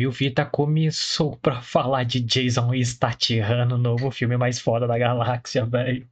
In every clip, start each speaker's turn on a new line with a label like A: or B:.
A: Milvita começou pra falar de Jason Statham, o novo filme mais foda da galáxia, velho.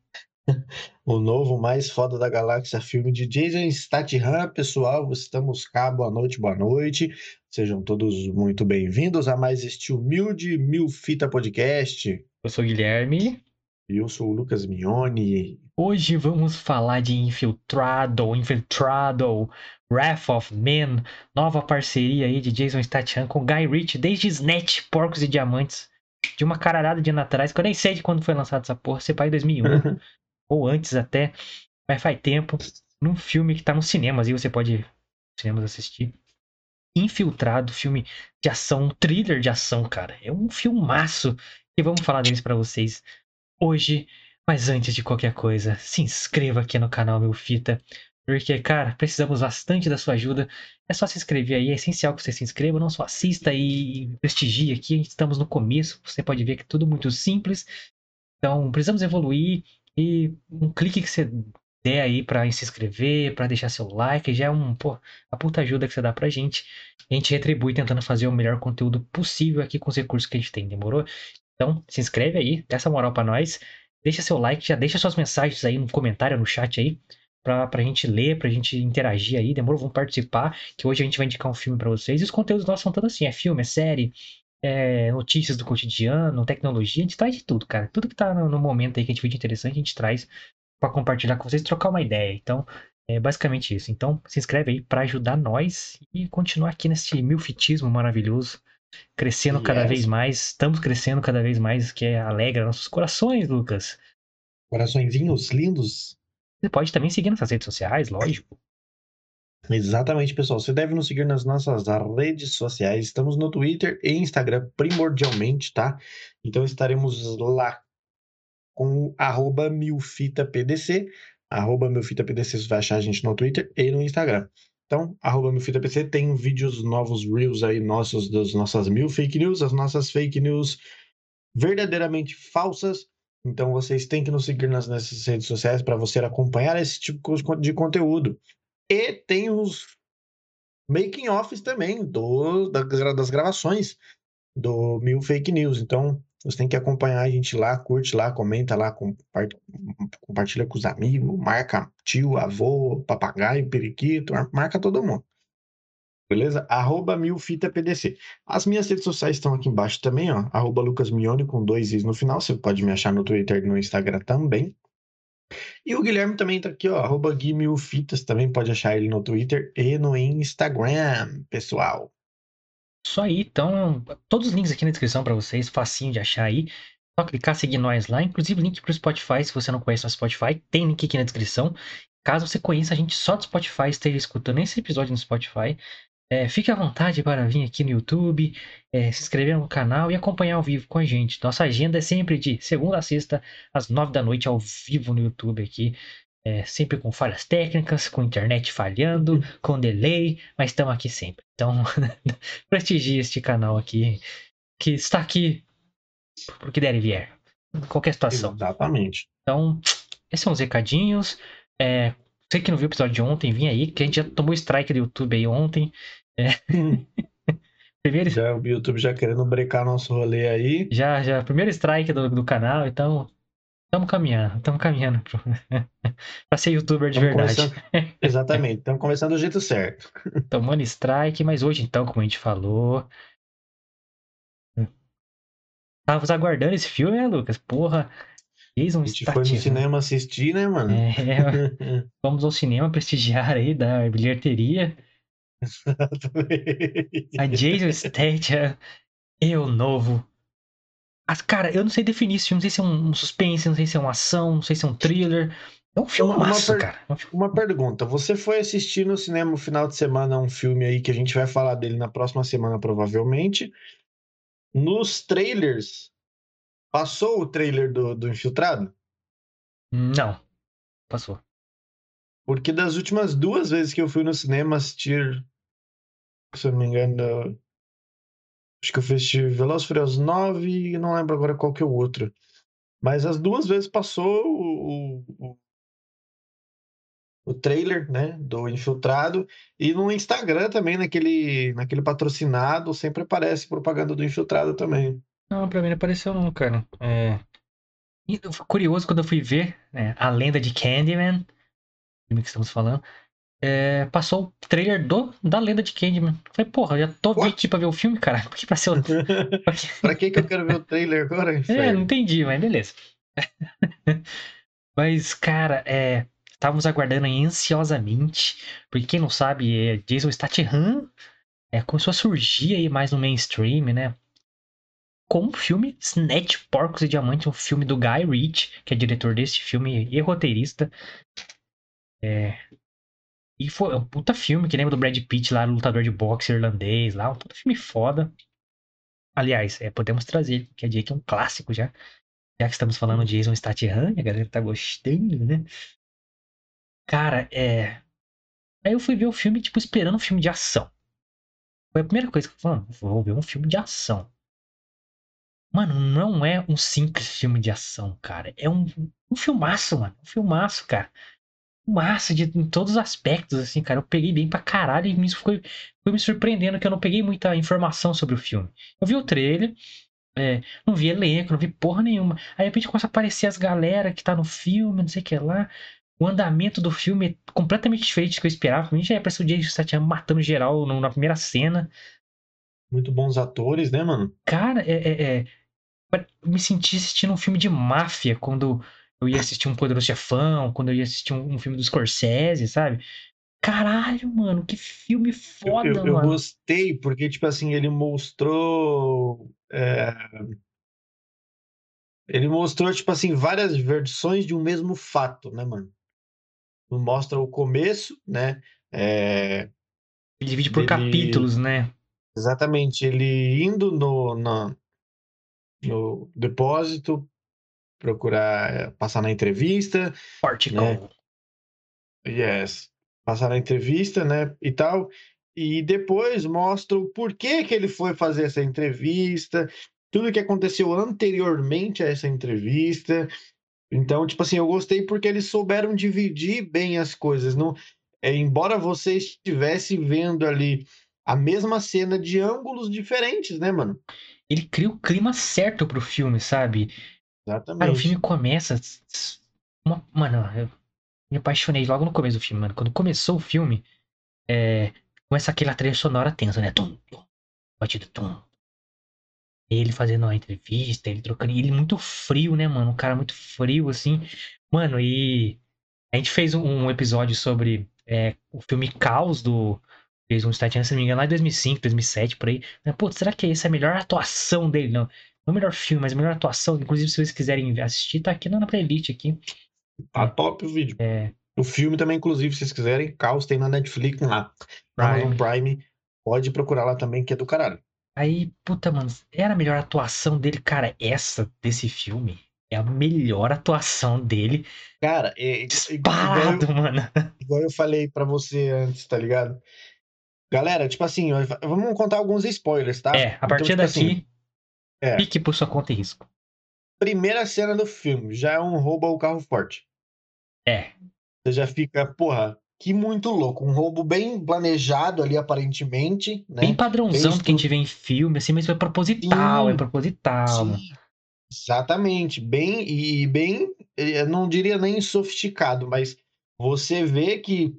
B: O novo mais foda da galáxia, filme de Jason Statham. Pessoal, estamos cá, boa noite, boa noite. Sejam todos muito bem-vindos a mais este humilde Mil Fita Podcast.
A: Eu sou o Guilherme.
B: E eu sou o Lucas Mione.
A: Hoje vamos falar de Infiltrado, Infiltrado, Wrath of Man, nova parceria aí de Jason Statham com Guy Ritchie, desde Snatch, Porcos e Diamantes, de uma caralhada de anos atrás, que eu nem sei de quando foi lançado essa porra, se pai 2001, ou antes até, mas faz tempo, num filme que tá nos cinemas, e você pode cinemas assistir. Infiltrado, filme de ação, um thriller de ação, cara. É um filmaço. E vamos falar deles para vocês hoje. Mas antes de qualquer coisa, se inscreva aqui no canal Meu Fita. Porque, cara, precisamos bastante da sua ajuda. É só se inscrever aí, é essencial que você se inscreva, não só assista e prestigie aqui. Estamos no começo, você pode ver que é tudo muito simples. Então, precisamos evoluir e um clique que você der aí para se inscrever, para deixar seu like, já é um, pô, a puta ajuda que você dá pra gente. A gente retribui tentando fazer o melhor conteúdo possível aqui com os recursos que a gente tem, demorou? Então, se inscreve aí, dá essa moral para nós. Deixa seu like, já deixa suas mensagens aí no comentário, no chat aí pra, pra gente ler, pra gente interagir aí. Demorou, vamos participar, que hoje a gente vai indicar um filme para vocês. E os conteúdos nossos são todos assim: é filme, é série, é notícias do cotidiano, tecnologia. A gente traz de tudo, cara. Tudo que tá no, no momento aí que a gente vê de interessante, a gente traz para compartilhar com vocês, trocar uma ideia. Então, é basicamente isso. Então, se inscreve aí para ajudar nós e continuar aqui nesse milfitismo maravilhoso. Crescendo cada vez mais, estamos crescendo cada vez mais, que é alegra nossos corações, Lucas.
B: Coraçõezinhos lindos.
A: Você pode também seguir nossas redes sociais, lógico.
B: Exatamente, pessoal. Você deve nos seguir nas nossas redes sociais. Estamos no Twitter e Instagram, primordialmente, tá? Então estaremos lá com arroba milfitapdc. Arroba milfitapdc, você vai achar a gente no Twitter e no Instagram. Então, arroba milfitapdc tem vídeos novos, reels aí nossos, das nossas mil fake news, as nossas fake news verdadeiramente falsas então vocês têm que nos seguir nas nessas redes sociais para você acompanhar esse tipo de conteúdo. E tem os making offs também do, das gravações do Mil Fake News. Então você tem que acompanhar a gente lá, curte lá, comenta lá, compartilha com os amigos, marca tio, avô, papagaio, periquito, marca todo mundo. Beleza? Arroba milfitapdc. As minhas redes sociais estão aqui embaixo também, ó. Arroba lucasmione com dois is no final. Você pode me achar no Twitter e no Instagram também. E o Guilherme também tá aqui, ó. Arroba guimilfitas. Também pode achar ele no Twitter e no Instagram, pessoal.
A: Isso aí, então, todos os links aqui na descrição para vocês, facinho de achar aí. Só clicar, seguir nós lá. Inclusive, link pro Spotify, se você não conhece o Spotify, tem link aqui na descrição. Caso você conheça a gente só do Spotify, esteja escutando esse episódio no Spotify, é, fique à vontade para vir aqui no YouTube, é, se inscrever no canal e acompanhar ao vivo com a gente. Nossa agenda é sempre de segunda a sexta, às nove da noite, ao vivo no YouTube aqui. É, sempre com falhas técnicas, com internet falhando, com delay, mas estamos aqui sempre. Então, prestigie este canal aqui, que está aqui porque der e vier. Em qualquer situação.
B: Exatamente.
A: Então, esses são os recadinhos. É, você que não viu o episódio de ontem, vim aí, que a gente já tomou strike do YouTube aí ontem. É.
B: primeiro... Já o YouTube já querendo brecar nosso rolê aí.
A: Já, já. Primeiro strike do, do canal, então. Estamos caminhando, estamos caminhando para ser youtuber de tamo verdade.
B: Exatamente, estamos começando do jeito certo.
A: Tomando strike, mas hoje então, como a gente falou. Tava aguardando esse filme, né, Lucas? Porra,
B: Jason a gente foi no cinema assistir, né, mano? É,
A: vamos ao cinema prestigiar aí da bilheteria. A Jason Statham e o novo. As, cara, eu não sei definir isso, não sei se é um suspense, não sei se é uma ação, não sei se é um thriller. É um filme uma, massa, cara.
B: É uma pergunta, você foi assistir no cinema no final de semana um filme aí que a gente vai falar dele na próxima semana provavelmente. Nos trailers Passou o trailer do, do Infiltrado?
A: Não. Passou.
B: Porque das últimas duas vezes que eu fui no cinema assistir, se eu não me engano, acho que eu assisti Velozes Furiosos 9 e não lembro agora qual que é o outro. Mas as duas vezes passou o, o, o trailer, né, do Infiltrado. E no Instagram também, naquele, naquele patrocinado, sempre aparece propaganda do Infiltrado também.
A: Não, pra mim não apareceu não, cara. É... E curioso quando eu fui ver né, a lenda de Candyman, filme que estamos falando. É, passou o trailer do, da lenda de Candyman. Falei, porra, já tô
B: What?
A: pra ver o filme, cara. Por que pra ser o... pra que-
B: que, eu quero ver o trailer agora?
A: É, não entendi, mas beleza. mas, cara, é, estávamos aguardando aí ansiosamente, porque quem não sabe, é, Jason Statham é, começou a surgir aí mais no mainstream, né? Com o filme Snatch, Porcos e Diamantes, um filme do Guy Ritchie, que é diretor desse filme e roteirista. É, e foi um puta filme que lembra do Brad Pitt lá, lutador de boxe irlandês lá, um puta filme foda. Aliás, é, podemos trazer, que é que é um clássico já. Já que estamos falando de Jason Statham, a galera tá gostando, né? Cara, é. Aí eu fui ver o filme, tipo, esperando um filme de ação. Foi a primeira coisa que eu falei, vou ver um filme de ação. Mano, não é um simples filme de ação, cara. É um, um filmaço, mano. Um filmaço, cara. Filmaço de, em todos os aspectos, assim, cara. Eu peguei bem pra caralho e isso foi, foi me surpreendendo que eu não peguei muita informação sobre o filme. Eu vi o trailer, é, não vi elenco, não vi porra nenhuma. Aí de repente começa a aparecer as galera que tá no filme, não sei o que lá. O andamento do filme é completamente diferente do que eu esperava. Pra mim já apareceu o Jason Statham matando geral na primeira cena.
B: Muito bons atores, né, mano?
A: Cara, é, é, é, eu me senti assistindo um filme de máfia quando eu ia assistir um Poderoso Chefão, quando eu ia assistir um, um filme do Scorsese, sabe? Caralho, mano, que filme
B: Eu,
A: foda,
B: eu- eu
A: mano.
B: gostei porque, tipo assim, ele mostrou. é, Ele mostrou, tipo assim, várias versões de um mesmo fato, né, mano? Mostra o começo, né? É,
A: Ele divide por
B: dele-
A: capítulos, né?
B: Exatamente, ele indo no, na- no depósito, procurar é, passar na entrevista,
A: Portico.
B: né? yes, passar na entrevista, né, e tal, e depois mostra o porquê que ele foi fazer essa entrevista, tudo que aconteceu anteriormente a essa entrevista. Então, tipo assim, eu gostei porque eles souberam dividir bem as coisas. Não, é, embora você estivesse vendo ali a mesma cena de ângulos diferentes, né, mano?
A: Ele cria o clima certo pro filme, sabe? Cara, o
B: Exatamente.
A: filme começa. Uma, mano, eu me apaixonei logo no começo do filme, mano. Quando começou o filme, é, começa aquela trilha sonora tensa, né? Tum, tum, batida, tum. Ele fazendo uma entrevista, ele trocando. Ele muito frio, né, mano? Um cara muito frio, assim. Mano, e. A gente fez um, episódio sobre é, o filme Caos do Jason Statham, se não me engano, lá em 2005, 2007, por aí. Pô, será que essa é a melhor atuação dele? Não. Não o melhor filme, mas a melhor atuação. Inclusive, se vocês quiserem assistir, tá aqui na playlist aqui.
B: Tá top o vídeo.
A: É,
B: O filme também, inclusive, se vocês quiserem, Caos tem na Netflix lá. Na Amazon Prime. Pode procurar lá também, que é do caralho.
A: Aí, puta, mano, era a melhor atuação dele. Cara, essa desse filme é a melhor atuação dele.
B: Cara, é, igual, eu,
A: Disparado, mano.
B: igual eu falei pra você antes, tá ligado? Galera, tipo assim, vamos contar alguns spoilers, tá?
A: É, a
B: Então,
A: partir
B: tipo
A: daqui,
B: assim, é.
A: pique por sua conta e risco.
B: primeira cena do filme já é um roubo ao carro forte.
A: É,
B: Você já fica, porra, que muito louco. Um roubo bem planejado ali, aparentemente, né?
A: bem padrãozão
B: Bem
A: do que a gente vê em filme, assim, mas foi proposital,
B: Sim,
A: é proposital.
B: Sim, exatamente. Bem, e bem, eu não diria nem sofisticado, mas você vê que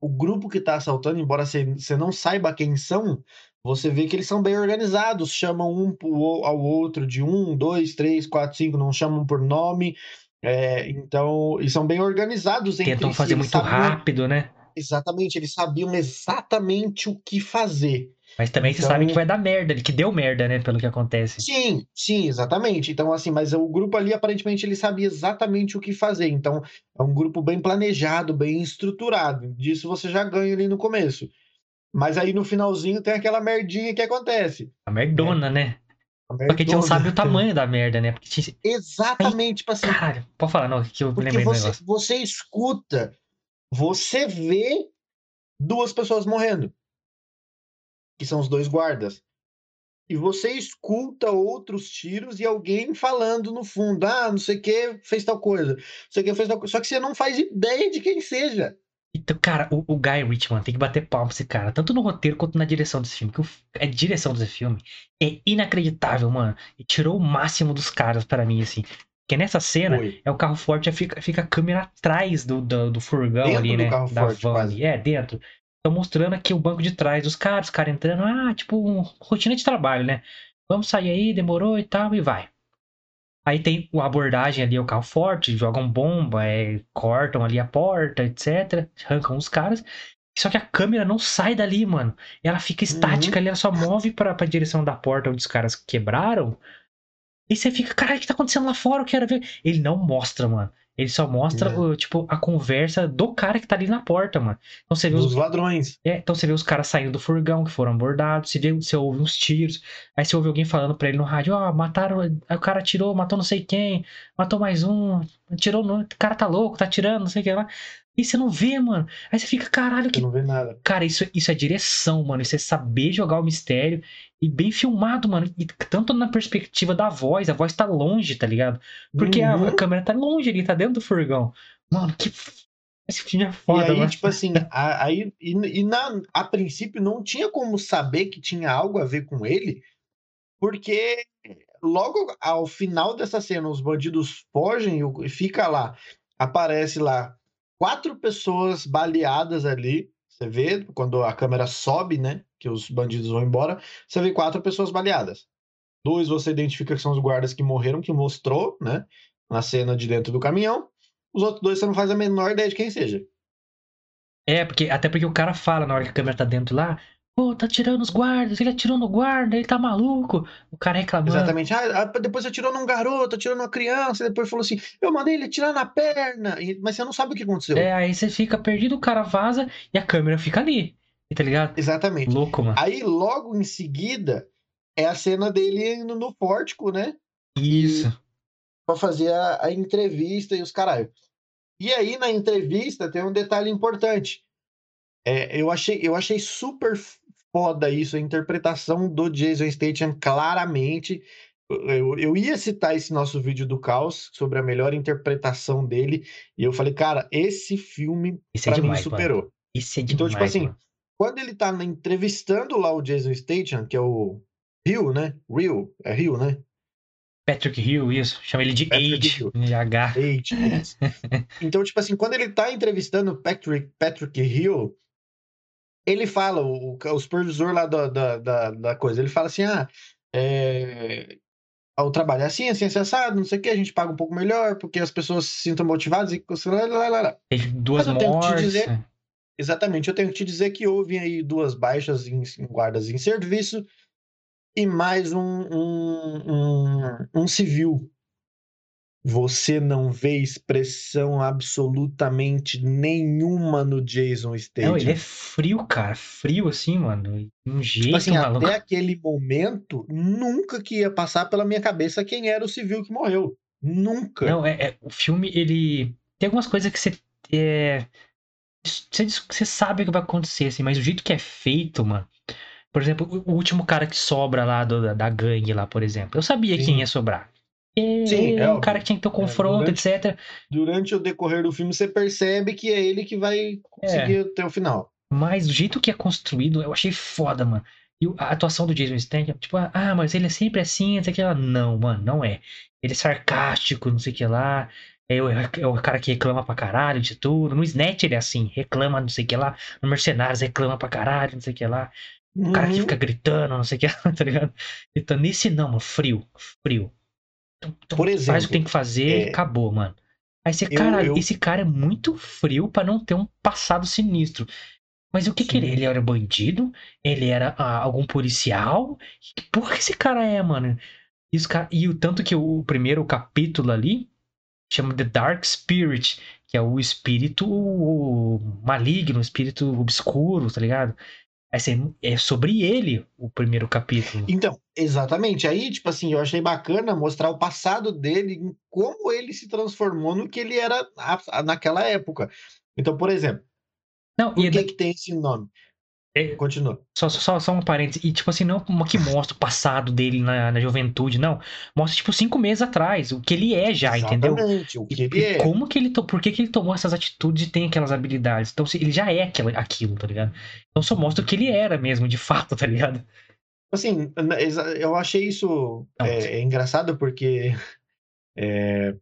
B: o grupo que tá assaltando, embora você você não saiba quem são, você vê que eles são bem organizados, chamam um ao outro de um, dois, três, quatro, cinco, não chamam por nome. é, então, e são bem organizados entre
A: Tentam
B: si,
A: fazer
B: eles
A: muito
B: sabiam-
A: rápido, né?
B: Exatamente, eles sabiam exatamente o que fazer.
A: Mas também você
B: Então-
A: sabe que vai dar merda, que deu merda, né? Pelo que acontece.
B: Sim, sim, exatamente. Então, assim, mas o grupo ali, aparentemente, ele sabia exatamente o que fazer. Então, é um grupo bem planejado, bem estruturado. Disso você já ganha ali no começo. Mas aí no finalzinho tem aquela merdinha que acontece.
A: A merdona, né?
B: A
A: Só que a gente não
B: merdona.
A: sabe o tamanho da merda, né? Porque, tinha-
B: Exatamente, tipo assim,
A: caralho, pode falar, não, que eu
B: porque
A: lembrei do
B: você,
A: negócio.
B: você escuta, você vê duas pessoas morrendo. Que são os dois guardas. e você escuta outros tiros e alguém falando no fundo: "Ah, não sei o que fez tal coisa, não sei o que fez tal coisa", só que você não faz ideia de quem seja.
A: Então, cara, o, o Guy Ritchie, mano, tem que bater palma pra esse cara, tanto no roteiro quanto na direção desse filme. Que o, a direção desse filme é inacreditável, mano. E tirou o máximo dos caras para mim, assim. Porque nessa cena,
B: Foi.
A: é o carro forte, fica, fica a câmera atrás do, do, do furgão
B: Dentro
A: ali,
B: do
A: né?
B: carro
A: da
B: forte,
A: van
B: quase.
A: ali. É, dentro. Então mostrando aqui o banco de trás dos caras, os caras entrando, ah, tipo, um, rotina de trabalho, né? Vamos sair aí, demorou e tal, e vai. Aí tem a abordagem ali, o carro forte, jogam bomba, é, cortam ali a porta, etc. Arrancam os caras. Só que a câmera não sai dali, mano. Ela fica estática ali, ela só move pra, pra direção da porta onde os caras quebraram. E você fica, caralho, o que tá acontecendo lá fora? Eu quero ver. Ele não mostra, mano. Ele só mostra,
B: É.
A: o, tipo, a conversa do cara que tá ali na porta, mano. Então você vê os
B: Dos ladrões.
A: é, então você vê os caras saindo do furgão que foram abordados, você, vê, você ouve uns tiros, aí você ouve alguém falando pra ele no rádio, ó, mataram, aí o cara atirou, matou não sei quem, matou mais um, atirou no, o cara tá louco, tá atirando, não sei o que lá. E você não vê, mano. Aí você fica, caralho,
B: Você
A: que.
B: não vê nada.
A: Cara, isso, isso é direção, mano. Isso é saber jogar o mistério e bem filmado, mano. E tanto na perspectiva da voz, a voz tá longe, tá ligado? Porque a-
B: Uhum.
A: a, câmera tá longe ali, tá dentro do furgão. Mano, que. Esse filme é
B: E
A: foda,
B: aí,
A: mano.
B: tipo assim, a- aí, e, e na, a princípio não tinha como saber que tinha algo a ver com ele, porque logo ao final dessa cena, os bandidos fogem e fica lá, aparece lá quatro pessoas baleadas ali. Você vê quando a câmera sobe, né? Que os bandidos vão embora, você vê quatro pessoas baleadas. Dois você identifica que são os guardas que morreram, que mostrou, né? Na cena de dentro do caminhão. Os outros dois você não faz a menor ideia de quem seja.
A: É, porque, até porque o cara fala na hora que a câmera tá dentro lá, pô, tá tirando os guardas, ele atirou no guarda, ele tá maluco. O cara reclamando.
B: Exatamente. Ah, ah, depois atirou num garoto, atirou numa criança, depois falou assim: eu mandei ele atirar na perna, e- mas você não sabe o que aconteceu.
A: É, aí você fica perdido, o cara vaza e a câmera fica ali. Tá ligado?
B: Exatamente.
A: Louco, mano.
B: Aí, logo em seguida, é a cena dele indo no pórtico, né?
A: Isso.
B: Pra fazer a, a entrevista e os caralho. E aí, na entrevista, tem um detalhe importante. É, eu, achei, eu achei super foda isso, a interpretação do Jason Statham, claramente. Eu, eu ia citar esse nosso vídeo do Caos sobre a melhor interpretação dele, e eu falei, cara, esse filme,
A: Isso é
B: pra mim,
A: demais, mano.
B: superou.
A: Isso é
B: Então,
A: demais,
B: tipo assim,
A: mano.
B: quando ele tá entrevistando lá o Jason Statham, que é o Rio, né? Rio, é Rio, né?
A: Patrick Hill, isso. Chama ele de
B: Patrick
A: Age.
B: Hill.
A: de H.
B: Eight. então, tipo assim, quando ele tá entrevistando o Patrick, Patrick Hill, ele fala, o, o supervisor lá da, da, da, da coisa, ele fala assim: ah, é, o trabalho é assim, assim, assim, assado, não sei o que, a gente paga um pouco melhor, porque as pessoas se sintam motivadas e. lá, lá, lá, lá.
A: Teve duas
B: Mas eu tenho que te
A: mortes.
B: dizer- Exatamente, eu tenho que te dizer que houve aí duas baixas em, em guardas em serviço e mais um, um, um, um civil. Você não vê expressão absolutamente nenhuma no Jason Statham.
A: Não, ele é frio, cara. Frio assim, mano. Um jeito
B: Tipo assim,
A: maluco.
B: até aquele momento, nunca que ia passar pela minha cabeça quem era o civil que morreu. Nunca.
A: Não, é, é- o filme, ele. Tem algumas coisas que você. É, você, você sabe o que vai acontecer, assim, mas o jeito que é feito, mano. Por exemplo, o o último cara que sobra lá do- da, da gangue lá, por exemplo. Eu sabia
B: Sim.
A: quem ia sobrar. É,
B: Sim, é
A: é o
B: óbvio.
A: cara que tinha que ter o confronto,
B: durante-
A: etc.
B: Durante o decorrer do filme, você percebe que é ele que vai conseguir até o final.
A: Mas o jeito que é construído, eu achei foda, mano. E a atuação do Jason Statham, tipo, ah, mas ele é sempre assim, não sei o que lá. Não, mano, não é. Ele é sarcástico, não sei o que lá. É o, é o cara que reclama pra caralho de tudo. No Snatch ele é assim, reclama não sei o que lá. No Mercenários reclama pra caralho, não sei o que lá. O cara que
B: Uhum.
A: fica gritando, não sei o que lá, tá ligado? Então, nesse não, mano, frio, frio. Tum, tum,
B: Por
A: faz o
B: exemplo,
A: que tem que fazer e
B: é,
A: acabou, mano. Aí você, caralho,
B: eu-
A: esse cara é muito frio pra não ter um passado sinistro. Mas o que que ele,
B: Sim.
A: ele era bandido? Ele era ah, algum policial? Que porra que esse cara é, mano? E, os e o tanto que o primeiro capítulo ali chama The Dark Spirit, que é o espírito maligno, o espírito obscuro, tá ligado? Você- é sobre ele o primeiro capítulo.
B: Então, exatamente. Aí, tipo assim, eu achei bacana mostrar o passado dele, como ele se transformou no que ele era naquela época. Então, por exemplo,
A: Não,
B: por
A: é
B: que,
A: da-
B: que tem esse nome?
A: É,
B: Continua.
A: só, só, só um parênteses. E, tipo assim, não uma que mostra o passado dele na, na juventude, não. Mostra, tipo, cinco meses atrás, o que ele é já, entendeu?
B: Exatamente, o
A: E,
B: que ele
A: e
B: é.
A: como que ele to... por que, que ele tomou essas atitudes e tem aquelas habilidades? Então, se- ele já é aquilo, aquilo, tá ligado? Então só mostra o que ele era mesmo, de fato, tá ligado?
B: Assim, eu achei isso
A: Não,
B: é, é engraçado porque é,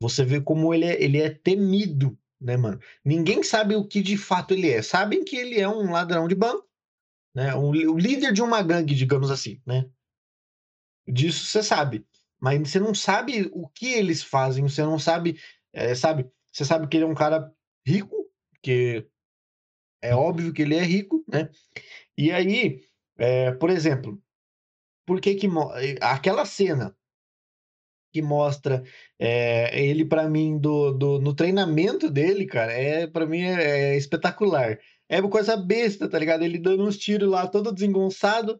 B: você vê como ele é, ele é temido, né, mano? Ninguém sabe o que de fato ele é. Sabem que ele é um ladrão de banco, né? O líder de uma gangue, digamos assim, né? Disso você sabe. Mas você não sabe o que eles fazem, você não sabe, é, sabe? Você sabe que ele é um cara rico, que é óbvio que ele é rico, né? E aí, é, por exemplo, por que que aquela cena que mostra é, ele pra mim do, do no treinamento dele, cara, é para mim é, é espetacular. É uma coisa besta, tá ligado? Ele dando uns tiros lá, todo desengonçado.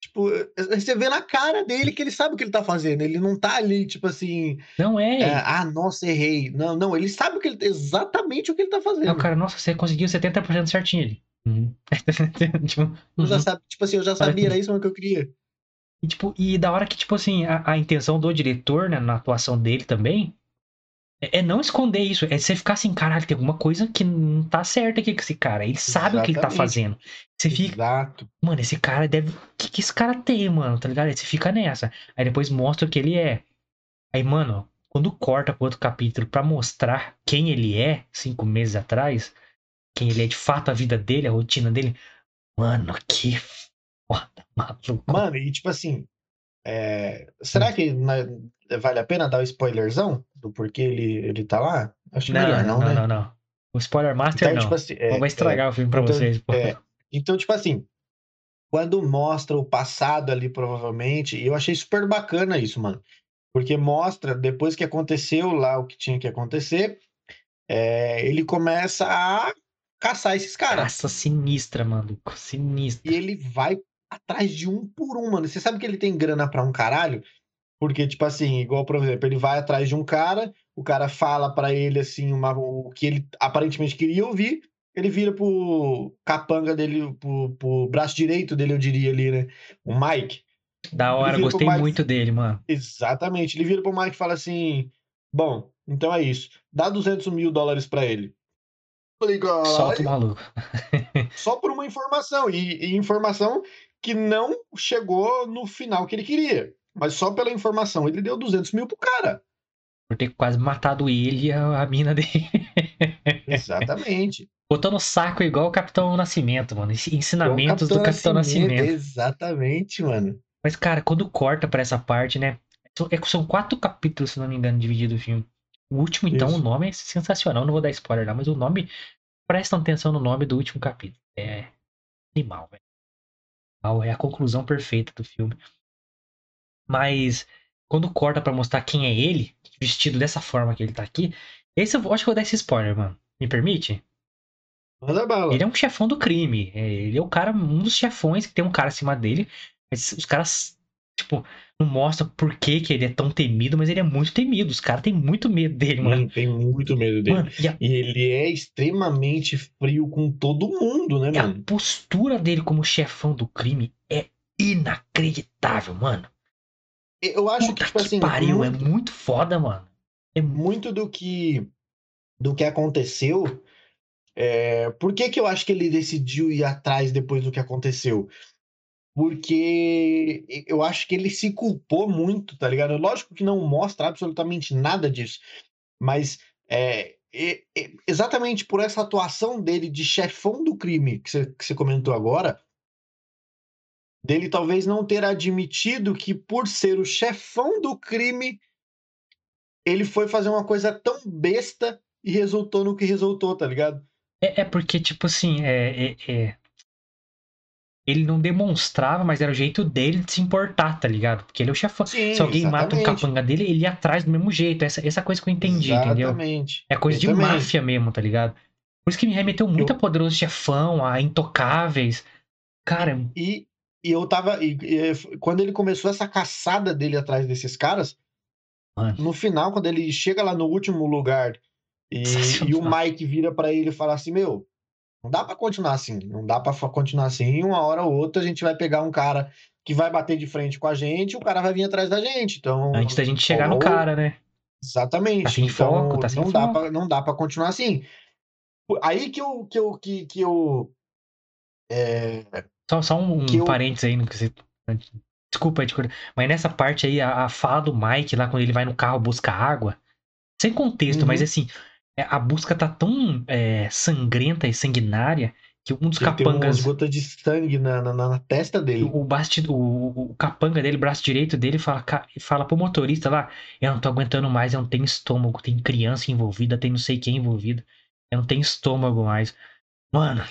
B: Tipo, eh, você vê na cara dele que ele sabe o que ele tá fazendo. Ele não tá ali, tipo assim,
A: Não é.
B: é, ah, nossa, errei. Não, não, ele sabe o que ele, exatamente o que ele tá
A: o
B: fazendo.
A: cara, nossa, você conseguiu 70% certinho ali. Uhum. tipo, uhum.
B: sabe, tipo assim, eu já sabia, era isso que eu queria.
A: E, tipo, e da hora que, tipo assim, a, a intenção do diretor, né, na atuação dele também, é, é não esconder isso. É você ficar assim, caralho, tem alguma coisa que não tá certa aqui com esse cara. Ele sabe o que ele tá
B: Exatamente.
A: fazendo. Você fica,
B: Exato.
A: mano, esse cara deve. O que, que esse cara tem, mano? Tá ligado? Aí você fica nessa. Aí depois mostra o que ele é. Aí, mano, quando corta pro outro capítulo pra mostrar quem ele é, cinco meses atrás, quem ele é de fato, a vida dele, a rotina dele, mano, que foda, maluco.
B: Mano, e tipo assim, é, será que na- vale a pena dar o spoilerzão do porquê ele, ele tá lá? Acho
A: não,
B: melhor
A: não,
B: não, né?
A: não, não. O Spoiler Master
B: Então,
A: não.
B: tipo assim, é,
A: vai estragar o filme pra
B: então,
A: vocês,
B: é, então, tipo assim, quando mostra o passado ali, provavelmente, e eu achei super bacana isso, mano. Porque mostra, depois que aconteceu lá o que tinha que acontecer, é, ele começa a caçar esses caras.
A: Caça sinistra, maluco. Sinistra.
B: E ele vai atrás de um por um, mano. Você sabe que ele tem grana pra um caralho? Porque, tipo assim, igual, por exemplo, ele vai atrás de um cara, o cara fala pra ele, assim, uma, o que ele aparentemente queria ouvir, ele vira pro capanga dele, pro, pro braço direito dele, eu diria ali, né? O Mike.
A: Da hora, gostei
B: Mike-
A: muito dele, mano.
B: Exatamente. Ele vira pro Mike e fala assim: Bom, então é isso. Dá 200 mil dólares pra ele. Falei,
A: Solta o
B: "Caralho,
A: maluco.
B: só por uma informação. E, e informação que não chegou no final que ele queria. Mas só pela informação. Ele deu 200 mil pro cara.
A: Por ter quase matado ele e a, a mina dele.
B: Exatamente.
A: Botou no saco igual o Capitão Nascimento, mano. Ensi- Ensinamentos
B: Então,
A: do Capitão Nascimento.
B: Exatamente, mano.
A: Mas, cara, quando corta pra essa parte, né? São, é- são quatro capítulos, se não me engano, dividido o filme. O último, então,
B: Isso.
A: o nome é sensacional. Não vou dar spoiler lá, mas o nome. Prestam atenção no nome do último capítulo. É animal, velho. É a conclusão perfeita do filme. Mas quando corta pra mostrar quem é ele, vestido dessa forma que ele tá aqui, esse eu acho que eu vou dar esse spoiler, mano. Me permite?
B: Manda bala.
A: Ele é um chefão do crime. É, Ele é o cara, um dos chefões que tem um cara acima dele. Mas os caras, tipo, não mostram por que, que ele é tão temido, mas ele é muito temido. Os caras têm muito medo dele, mano.
B: Mano, tem muito medo dele.
A: Mano, e a,
B: E ele é extremamente frio com todo mundo, né,
A: e a
B: mano?
A: postura dele como chefão do crime é inacreditável, mano.
B: Eu acho
A: Puta
B: que, tipo
A: que
B: assim,
A: pariu,
B: muito,
A: é muito foda, mano. É mu-
B: muito do que do que aconteceu. É, por que, que eu acho que ele decidiu ir atrás depois do que aconteceu? Porque eu acho que ele se culpou muito, tá ligado? Lógico que não mostra absolutamente nada disso, mas é, é, é, exatamente por essa atuação dele de chefão do crime que você, que você comentou agora, dele talvez não ter admitido que por ser o chefão do crime, ele foi fazer uma coisa tão besta e resultou no que resultou, tá ligado?
A: É, é porque, tipo assim, é, é- é- ele não demonstrava, mas era o jeito dele de se importar, tá ligado? Porque ele é o chefão.
B: Sim,
A: Se alguém mata um
B: exatamente.
A: capanga dele, ele ia atrás do mesmo jeito. Essa, essa coisa que eu entendi, entendeu?
B: Exatamente.
A: É coisa de
B: Exatamente.
A: máfia mesmo, tá ligado? Por isso que me remeteu muito
B: Eu-
A: a Poderoso Chefão, a Intocáveis. Cara,
B: E, e eu tava. e- e, quando ele começou essa caçada dele atrás desses caras,
A: Mano.
B: no final, quando ele chega lá no último lugar e, e o. Mike vira pra ele e fala assim: Meu, Não dá pra continuar assim. Não dá pra fa- continuar assim. Uma hora ou outra a gente vai pegar um cara que vai bater de frente com a gente o cara vai vir atrás da gente. Então.
A: Antes da gente chegar no
B: ou-
A: cara, né?
B: Exatamente.
A: Tá sem
B: então,
A: foco, tá sem
B: não dá
A: foco.
B: pra, não dá pra continuar assim. Aí que eu, que eu, que, que eu é,
A: Só, só um, um
B: Que eu-
A: parênteses aí no que você. Desculpa te mas nessa parte aí, a, a fala do Mike lá quando ele vai no carro buscar água, sem contexto,
B: Uhum.
A: mas assim, a busca tá tão é, sangrenta e sanguinária que um dos
B: ele tem umas
A: capangas.
B: gotas de sangue na, na, na testa dele.
A: O, basti, o, o capanga dele, o braço direito dele, fala, fala pro motorista lá: Eu não tô aguentando mais, eu não tenho estômago, tem criança envolvida, tem não sei quem envolvida, eu não tenho estômago mais. Mano,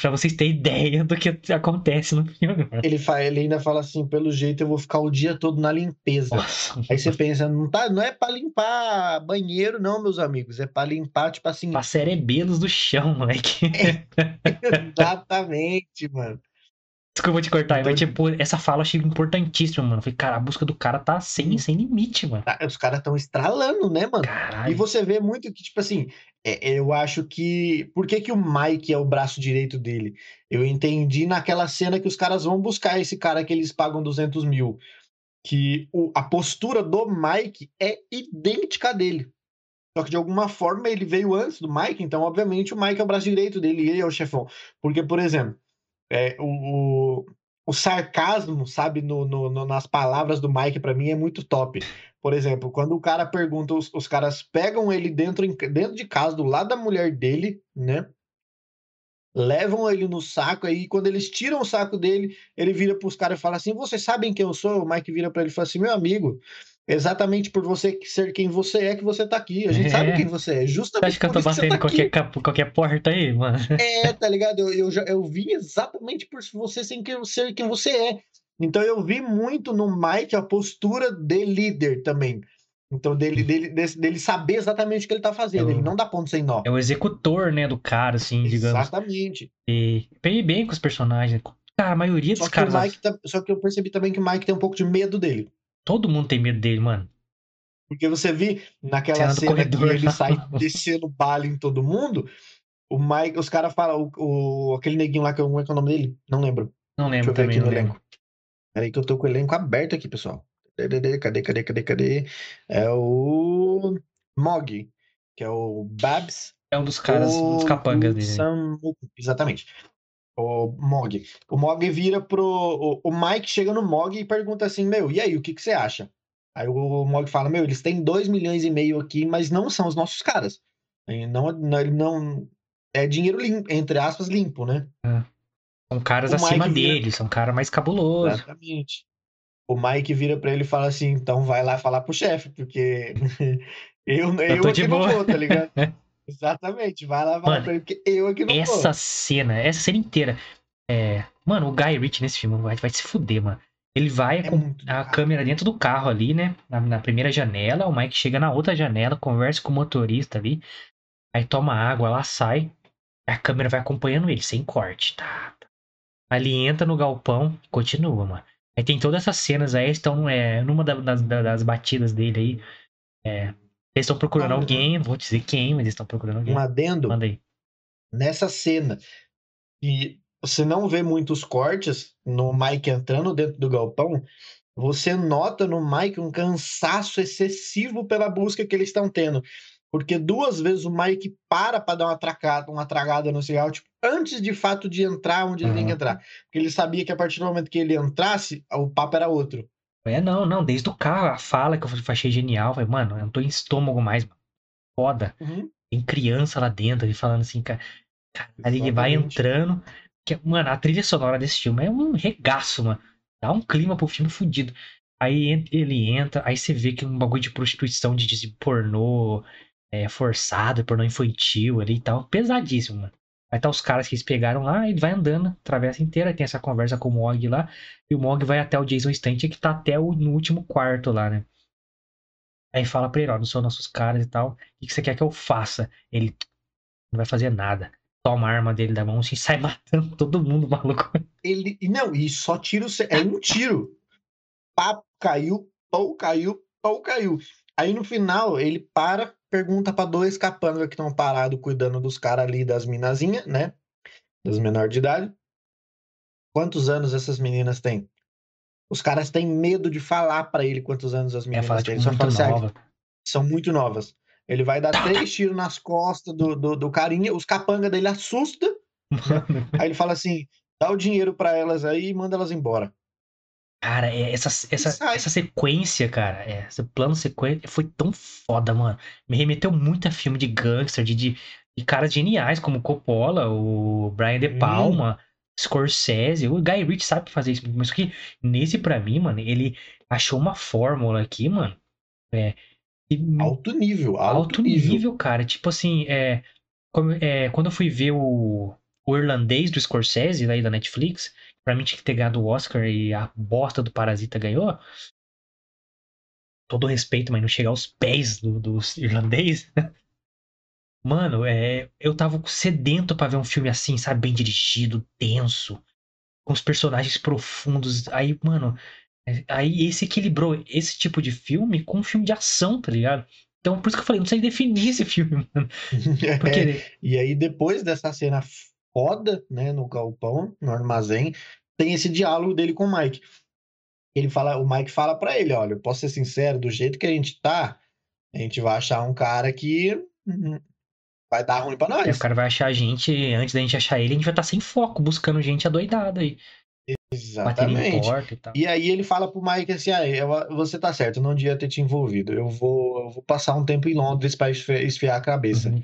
A: pra vocês terem ideia do que acontece no filme, mano.
B: Ele, fa- ele ainda fala assim: pelo jeito eu vou ficar o dia todo na limpeza.
A: Nossa,
B: Aí você pensa, não, tá, não é pra limpar banheiro, não, meus amigos. É pra limpar, tipo assim.
A: pra cerebelos do chão, moleque.
B: Exatamente, mano.
A: Desculpa te cortar,
B: Então-
A: mas tipo, essa fala eu achei importantíssima, mano. Falei, cara, a busca do cara tá sem, sem limite, mano.
B: Os caras estão estralando, né, mano? E
A: Caralho.
B: você vê muito que, tipo assim, é- eu acho que. Por que, que o Mike é o braço direito dele? Eu entendi naquela cena que os caras vão buscar esse cara que eles pagam 200 mil. Que o- a postura do Mike é idêntica à dele. Só que de alguma forma ele veio antes do Mike, então, obviamente, o Mike é o braço direito dele e ele é o chefão. Porque, por exemplo, é, o, o, o sarcasmo, sabe, no, no- no- nas palavras do Mike, pra mim, é muito top. Por exemplo, quando o cara pergunta, os, os caras pegam ele dentro, dentro de casa, do lado da mulher dele, né? Levam ele no saco, aí quando eles tiram o saco dele, ele vira pros caras e fala assim: Vocês sabem quem eu sou? O Mike vira pra ele e fala assim: Meu amigo, exatamente por você ser quem você é que você tá aqui. A gente
A: É.
B: sabe quem você é.
A: Você
B: Justamente
A: acha que eu tô
B: você
A: batendo
B: tá
A: qualquer, qualquer porta aí, mano?
B: É, tá ligado? Eu, eu, já, eu vi exatamente por você sem ser quem você é. Então eu vi muito no Mike a postura de líder também. Então, dele, dele, dele saber exatamente o que ele tá fazendo.
A: Eu-
B: Ele não dá ponto sem nó.
A: É o executor, né, do cara, assim, digamos.
B: Exatamente.
A: E peguei bem com os personagens. Cara, a maioria dos
B: Só que,
A: caras.
B: o Mike só que eu percebi também que o Mike tem um pouco de medo dele.
A: Todo mundo tem medo dele, mano.
B: Porque você vi naquela
A: Cena
B: cena
A: corredor
B: que ele sai descendo bala em todo mundo, o Mike, os caras falam, o, o- aquele neguinho lá, que, é que é o nome dele? Não lembro.
A: Não lembro também, não
B: no
A: lembro.
B: elenco. Peraí que eu tô com o elenco aberto aqui, pessoal. Cadê, cadê, cadê, cadê, cadê? É o Mog, que é o Babs.
A: É um dos caras, um dos capangas dele.
B: Sam- Exatamente. O Mog. O Mog vira pro. O, o Mike chega no Mog e pergunta assim: Meu, e aí, o que, que você acha? Aí o Mog fala: Meu, eles têm 2 milhões e meio aqui, mas não são os nossos caras. E Não, não, não. É dinheiro limpo, entre aspas, limpo, né?
A: São caras
B: O
A: acima
B: vira-
A: dele, são caras mais cabuloso.
B: Exatamente. O Mike vira pra ele e fala assim: então vai lá falar pro chefe, porque eu, eu,
A: tô
B: aqui
A: de
B: não
A: boa.
B: vou, tá ligado? Exatamente, vai lá falar
A: Mano,
B: ele, porque eu aqui não
A: Essa
B: vou.
A: cena, essa cena inteira. É... Mano, o Guy Ritchie nesse filme vai, vai se fuder, mano. Ele vai
B: É
A: com a câmera dentro do carro ali, né? Na, na primeira janela, o Mike chega na outra janela, conversa com o motorista ali, aí toma água, lá sai, a câmera vai acompanhando ele, sem corte, tá? tá. Aí ele entra no galpão e continua, mano. Aí tem todas essas cenas aí, estão é, numa da- das, da- das batidas dele aí. É, eles estão procurando
B: Ah,
A: alguém, vou dizer quem, mas eles estão procurando alguém.
B: Um adendo
A: Manda aí.
B: nessa cena. E você não vê muitos cortes no Mike entrando dentro do galpão. Você nota no Mike um cansaço excessivo pela busca que eles estão tendo. Porque duas vezes o Mike para para dar uma tracada, uma tragada no cigarro, tipo, antes de fato de entrar onde ele tem que
A: Uhum.
B: entrar. Porque ele sabia que a partir do momento que ele entrasse, o papo era outro.
A: É, não, não, desde o carro, a fala que eu achei genial. Falei, mano, eu não tô em estômago mais, mano. Foda. Tem criança lá dentro, ele falando assim, cara. Aí ele vai entrando. Que, mano, a trilha sonora desse filme é um regaço, mano. Dá um clima pro filme fudido. Aí ele entra, aí você vê que um bagulho de prostituição, de, de pornô é, forçado, pornô infantil ali e tal. Pesadíssimo, mano. Aí tá os caras que eles pegaram lá, ele vai andando, atravessa inteira, tem essa conversa com o Mog lá, e o Mog vai até o Jason Stant, que tá até o, no último quarto lá, né? Aí fala pra ele, ó, não são nossos caras e tal, o que você quer que eu faça? Ele não vai fazer nada. Toma a arma dele da mão assim, sai matando todo mundo, maluco.
B: Ele, e não, e só tiro. É um tiro. Pá, caiu, ou caiu, ou caiu. Aí no final ele para, pergunta pra dois capangas que estão parados cuidando dos caras ali das minazinhas, né? das menores de idade. Quantos anos essas meninas têm? Os caras têm medo de falar para ele quantos anos as
A: É,
B: meninas
A: fala,
B: têm.
A: tipo, muito
B: assim, "Ah,
A: nova.
B: são muito novas. Ele vai dar três tiros nas costas do, do, do carinha, os capanga dele assusta,
A: Mano,
B: aí ele fala assim, dá o dinheiro para elas aí e manda elas embora.
A: Cara, é, essa, essa, essa sequência, cara, é, esse plano sequência foi tão foda, mano. Me remeteu muito a filme de gangster, de, de, de caras geniais, como Coppola, o Brian De
B: Hum.
A: Palma, Scorsese. O Guy Ritchie sabe fazer isso, mas que nesse, pra mim, mano, ele achou uma fórmula aqui, mano. É, e
B: Alto nível, alto,
A: alto
B: nível.
A: nível, cara. Tipo assim, é, como- é, quando eu fui ver o, o irlandês do Scorsese, daí da Netflix, pra mim tinha que ter ganhado o Oscar e a bosta do Parasita ganhou. Todo respeito, mas não chegar aos pés do, do irlandês. Mano, é, eu tava sedento pra ver um filme assim, sabe? Bem dirigido, tenso, com os personagens profundos. Aí, mano, é, aí esse equilibrou esse tipo de filme com um filme de ação, tá ligado? Então, por isso que eu falei, não sei definir esse filme, mano.
B: É,
A: Porque
B: E aí, depois dessa cena foda, né, no galpão, no armazém, tem esse diálogo dele com o Mike. Ele fala, o Mike fala pra ele, olha, eu posso ser sincero, do jeito que a gente tá, a gente vai achar um cara que hum, vai dar ruim pra
A: é,
B: nós.
A: o cara vai achar a gente, antes da gente achar ele, a gente vai estar sem foco, buscando gente adoidada aí.
B: Exatamente.
A: porta e tal.
B: E aí ele fala pro Mike assim, ah, eu- você tá certo, eu não devia ter te envolvido. Eu vou, eu vou passar um tempo em Londres pra esfri- esfriar a cabeça.
A: Uhum.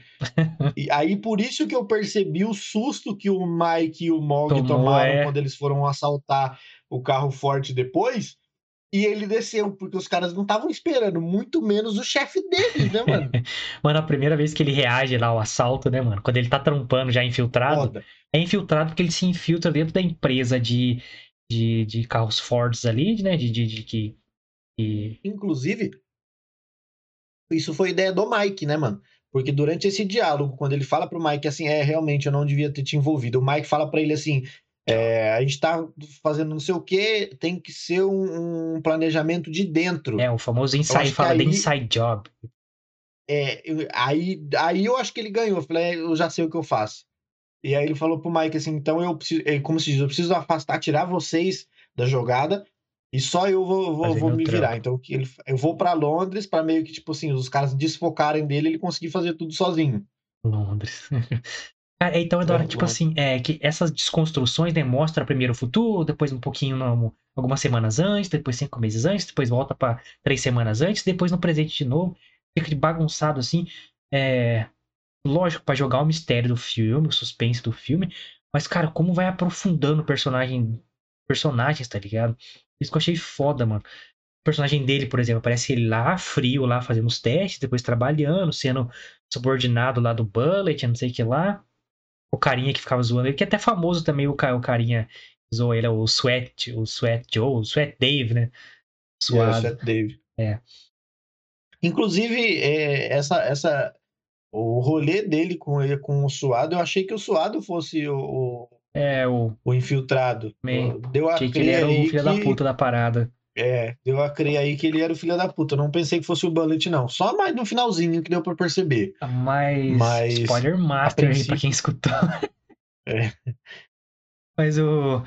B: E aí por isso que eu percebi o susto que o Mike e o Mog
A: Tomou,
B: tomaram
A: é.
B: quando eles foram assaltar o carro forte depois. E ele desceu, porque os caras não estavam esperando, muito menos o chefe deles, né, mano?
A: Mano, a primeira vez que ele reage lá ao assalto, né, mano? Quando ele tá trampando já infiltrado,
B: Foda.
A: é infiltrado porque ele se infiltra dentro da empresa de, de, de carros Fords ali, né? De, de, de que. que-
B: Inclusive, isso foi ideia do Mike, né, mano? Porque durante esse diálogo, quando ele fala pro Mike assim, é, realmente, eu não devia ter te envolvido. O Mike fala pra ele assim, é, a gente tá fazendo não sei o quê, tem que ser um, um planejamento de dentro.
A: É, o famoso inside,
B: que
A: fala de
B: aí-
A: inside job.
B: É, aí, aí eu acho que ele ganhou. Eu falei, é, eu já sei o que eu faço. E aí ele falou pro Mike assim, então eu preciso, é, como se diz, eu preciso afastar, tirar vocês da jogada e só eu vou, vou, vou me
A: trampo.
B: virar. Então que ele, eu vou pra Londres pra meio que tipo assim, os caras desfocarem dele, ele conseguir fazer tudo sozinho.
A: Londres. Cara, então é da hora,
B: É,
A: tipo
B: Londres.
A: assim, é, que essas desconstruções, né, mostra primeiro o futuro, depois um pouquinho no- algumas semanas antes, depois cinco meses antes, depois volta pra três semanas antes, depois no presente de novo, fica de bagunçado assim, é, lógico, pra jogar o mistério do filme, o suspense do filme, mas, cara, como vai aprofundando o personagem, personagens, tá ligado? Isso que eu achei foda, mano. O personagem dele, por exemplo, aparece ele lá, frio, lá, fazendo os testes, depois trabalhando, sendo subordinado lá do Bullet, não sei o que lá. O carinha que ficava zoando ele, que é até famoso também, o, o carinha que zoou ele, é o Sweat, o Sweat Joe, o Sweat Dave, né?
B: E é,
A: Suado.
B: Seth Dave.
A: É.
B: Inclusive, é, essa, essa, o rolê dele com, ele, com o Suado, eu achei que o Suado fosse o, o,
A: É, o.
B: o infiltrado.
A: Meio.
B: Deu a
A: Achei que ele era o filho da
B: que-
A: puta da parada.
B: É, deu a crer aí que ele era o filho da puta. Não pensei que fosse o Bullet, não. Só mais no finalzinho que deu pra perceber.
A: Mas.
B: Mas,
A: Spoiler master aí pra quem escutou.
B: É.
A: Mas o.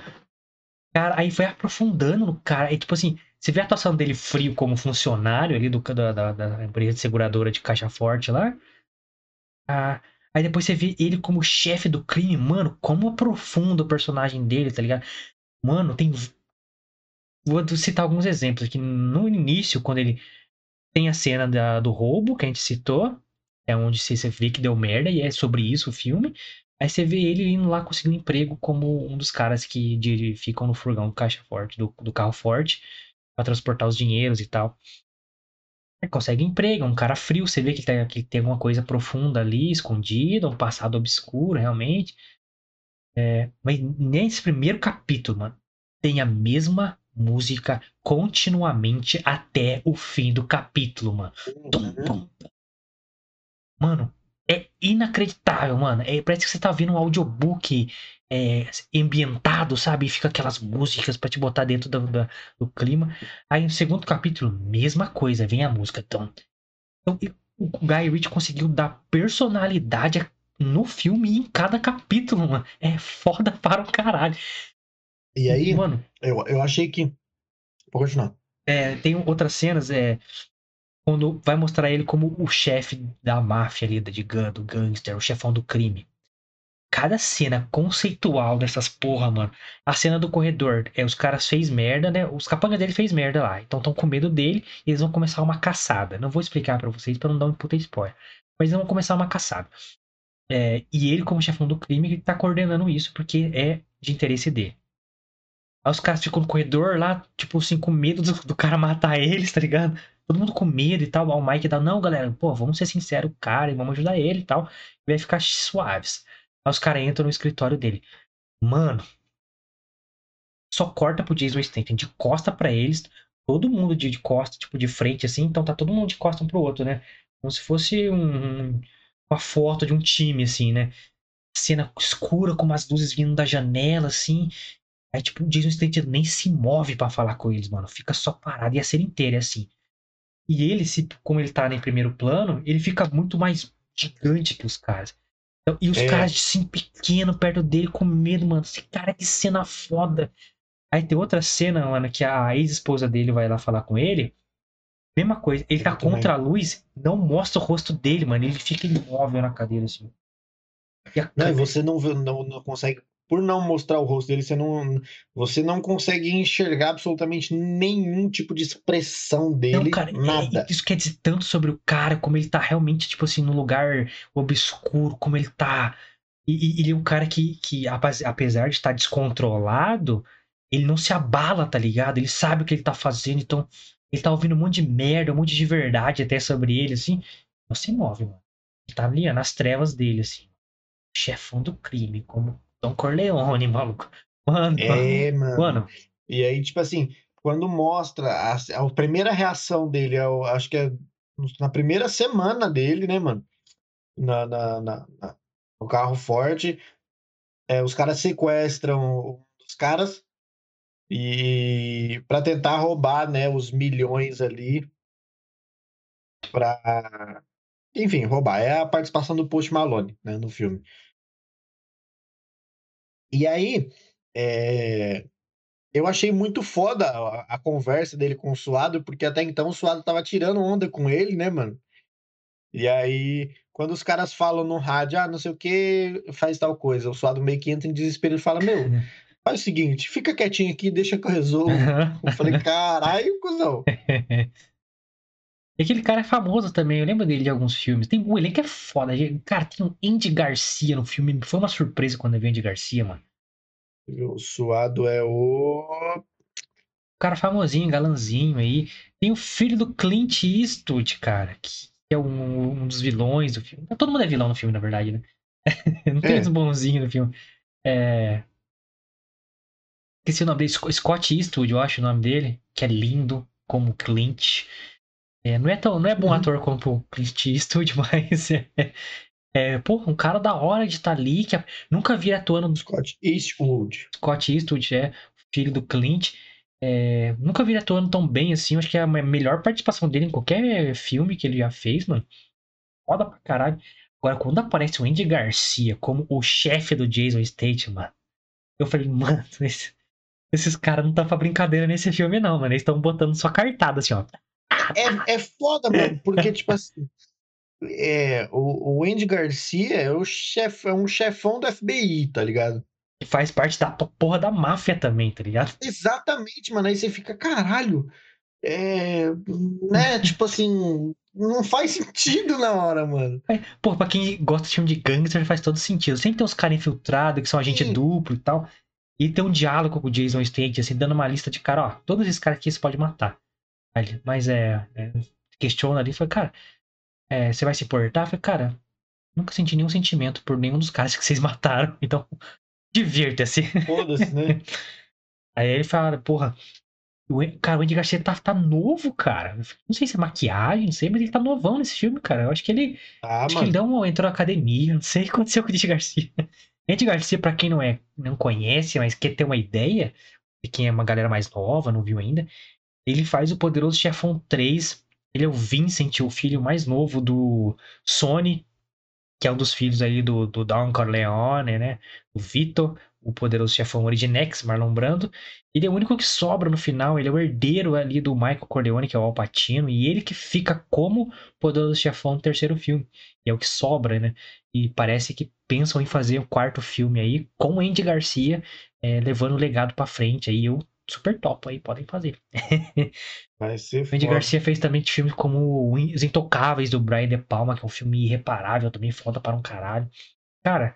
A: Cara, aí foi aprofundando no cara. E tipo assim, você vê a atuação dele frio como funcionário ali do, da, da, da empresa de seguradora de caixa forte lá. Ah, aí depois você vê ele como chefe do crime. Mano, como aprofunda o personagem dele, tá ligado? Mano, tem. Vou citar alguns exemplos aqui. No início, quando ele tem a cena da- do roubo que a gente citou, é onde você vê que deu merda, e é sobre isso o filme. Aí você vê ele indo lá conseguir um emprego como um dos caras que de- ficam no furgão do caixa forte, do, do carro forte, pra transportar os dinheiros e tal. Ele consegue emprego, é um cara frio, você vê que, tá- que tem alguma coisa profunda ali, escondida, um passado obscuro, realmente. É, mas nesse primeiro capítulo, mano, tem a mesma música continuamente até o fim do capítulo, mano. Tum, tum, tum. Mano, é inacreditável, mano. É, parece que você tá vendo um audiobook é, ambientado, sabe? E fica aquelas músicas pra te botar dentro do, da- do clima. Aí no segundo capítulo, mesma coisa, vem a música. Então, então o Guy Ritchie conseguiu dar personalidade no filme e em cada capítulo, mano. É foda para o caralho.
B: E aí,
A: Mano,
B: eu, eu achei que. Vou continuar.
A: é, tem outras cenas, é. Quando vai mostrar ele como o chefe da máfia ali, da de gang, do gangster, o chefão do crime. Cada cena conceitual dessas porra, mano. A cena do corredor, é os caras fez merda, né? Os capangas dele fez merda lá. Então estão com medo dele e eles vão começar uma caçada. Não vou explicar pra vocês pra não dar um puta spoiler. Mas eles vão começar uma caçada. É, e ele, como chefão do crime, tá coordenando isso porque é de interesse dele. Aí os caras ficam no corredor lá, tipo assim, com medo do, do cara matar eles, tá ligado? Todo mundo com medo e tal. O Mike dá, não, galera, pô, vamos ser sinceros, cara, e vamos ajudar ele e tal. E vai ficar suaves. Aí os caras entram no escritório dele. Mano, só corta pro Jason Statham de costa pra eles, todo mundo de, de costa, tipo, de frente, assim, então tá todo mundo de costa um pro outro, né? Como se fosse um- uma foto de um time, assim, né? Cena escura, com umas luzes vindo da janela, assim. Aí, tipo, o Jason Statham nem se move pra falar com eles, mano. Fica só parado e a cena inteira é assim. E ele, se, como ele tá em primeiro plano, ele fica muito mais gigante que os caras. Então, e os
B: É.
A: caras, assim, pequeno perto dele, com medo, mano. Esse cara, que cena foda. Aí tem outra cena, mano, que a ex-esposa dele vai lá falar com ele. Mesma coisa, ele tá contra a luz, não mostra o rosto dele, mano. Ele fica imóvel na cadeira, assim. E a
B: Não, e você não, vê- não, não consegue. Por não mostrar o rosto dele, você não, você não consegue enxergar absolutamente nenhum tipo de expressão dele.
A: Não, cara, é-
B: nada.
A: isso quer dizer tanto sobre o cara, como ele tá realmente, tipo assim, no lugar obscuro, como ele tá. E, e ele é um cara que, que apes- apesar de estar descontrolado, ele não se abala, tá ligado? Ele sabe o que ele tá fazendo, então ele tá ouvindo um monte de merda, um monte de verdade até sobre ele, assim. Não se move, mano. Ele tá ali, ó, nas trevas dele, assim. Chefão do crime, como Don Corleone, maluco. Mano,
B: É, mano.
A: mano,
B: E aí, tipo assim, quando mostra a, a primeira reação dele, eu acho que é na primeira semana dele, né, mano? Na, na, na- na- no carro forte, é, os caras sequestram os caras e para tentar roubar, né, os milhões ali para, enfim, roubar. É a participação do Post Malone, né, no filme. E aí, é, eu achei muito foda a, a conversa dele com o Suado, porque até então o Suado tava tirando onda com ele, né, mano? E aí, quando os caras falam no rádio, ah, não sei o que, faz tal coisa, o Suado meio que entra em desespero e fala: Meu, faz o seguinte, fica quietinho aqui, deixa que eu resolvo. Eu falei: Caralho, cuzão.
A: E aquele cara é famoso também, eu lembro dele de alguns filmes. Tem, o elenco é foda. Cara, tem um Andy Garcia no filme. Foi uma surpresa quando eu vi o Andy Garcia, mano.
B: O Suado é o.
A: O cara famosinho, galanzinho aí. Tem o filho do Clint Eastwood, cara, que é um, um dos vilões do filme. Todo mundo é vilão no filme, na verdade, né? Não tem
B: É.
A: os bonzinhos no filme. É. Esqueci o nome dele, Sc- Scott Eastwood, eu acho o nome dele, que é lindo como Clint. É, não, é tão, não é bom
B: Uhum.
A: ator quanto o Clint Eastwood, mas é, é porra, um cara da hora de estar ali, que nunca vi atuando no
B: Scott Eastwood.
A: Scott Eastwood, é filho do Clint. É, nunca vi atuando tão bem assim. Acho que é a me- melhor participação dele em qualquer filme que ele já fez, mano. Foda pra caralho. Agora, quando aparece o Andy Garcia como o chefe do Jason Statham, mano, eu falei, mano, esse- esses caras não estão pra brincadeira nesse filme, não, mano. Eles estão botando só cartada, assim, ó.
B: É, é foda, mano, porque, tipo assim. É, o, o Andy Garcia é, o chef, é um chefão do FBI, tá ligado?
A: Que faz parte da porra da máfia também, tá ligado?
B: Exatamente, mano. Aí você fica, caralho. É, né? tipo assim, não faz sentido na hora, mano.
A: É, Pô, pra quem gosta de filme de gangster faz todo sentido. Sempre tem uns caras infiltrados que são agente
B: Sim.
A: duplo e tal. E tem um diálogo com o Jason Statham, assim, dando uma lista de cara, ó, todos esses caras aqui você pode matar. Mas é, é, questiona ali, fala, cara, é, você vai se importar? Eu falei, cara, nunca senti nenhum sentimento por nenhum dos caras que vocês mataram, então divirta-se.
B: Foda-se, né?
A: Aí ele fala, porra, o, cara, o Andy Garcia tá, tá novo, cara. Não sei se é maquiagem, não sei, mas ele tá novão nesse filme, cara. Eu acho que ele,
B: Ah,
A: Acho que ele
B: mano.
A: um, entrou na academia, não sei o que aconteceu com o Andy Garcia. Andy Garcia, pra quem não é, não conhece, mas quer ter uma ideia, de quem é uma galera mais nova, não viu ainda, ele faz o Poderoso Chefão 3. Ele é o Vincent, o filho mais novo do Sony. que é um dos filhos aí do, do Don Corleone, né? O Vito, o poderoso chefão Originex, Marlon Brando. Ele é o único que sobra no final, ele é o herdeiro ali do Michael Corleone, que é o Al Pacino, e ele que fica como poderoso chefão no terceiro filme. E é o que sobra, né? E parece que pensam em fazer o quarto filme aí com Andy Garcia é, levando o legado para frente aí. Eu super top aí, podem fazer.
B: Vai ser
A: o Andy Garcia fez também filmes como Os Intocáveis do Brian De Palma, que é um filme irreparável, também foda para um caralho. Cara,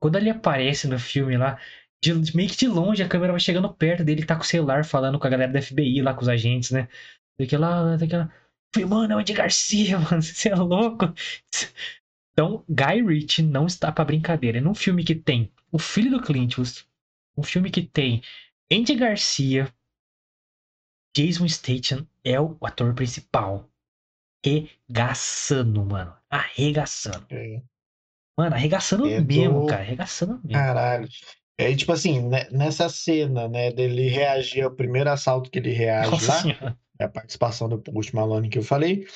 A: quando ele aparece no filme lá, de, meio que de longe, a câmera vai chegando perto dele, tá com o celular falando com a galera da FBI lá, com os agentes, né? Daquela. daquela. Mano, é o Andy Garcia, mano, você é louco. Então, Guy Ritchie não está para brincadeira. É num filme que tem o filho do Clint Eastwood, um filme que tem Andy Garcia, Jason Statham é o ator principal. Regaçando, mano. Arregaçando. É. Mano, arregaçando é mesmo, do... cara. Arregaçando mesmo.
B: Caralho. É tipo assim, né, nessa cena, né, dele reagir ao primeiro assalto que ele reage Nossa lá, senhora. é a participação do Post Malone que eu falei.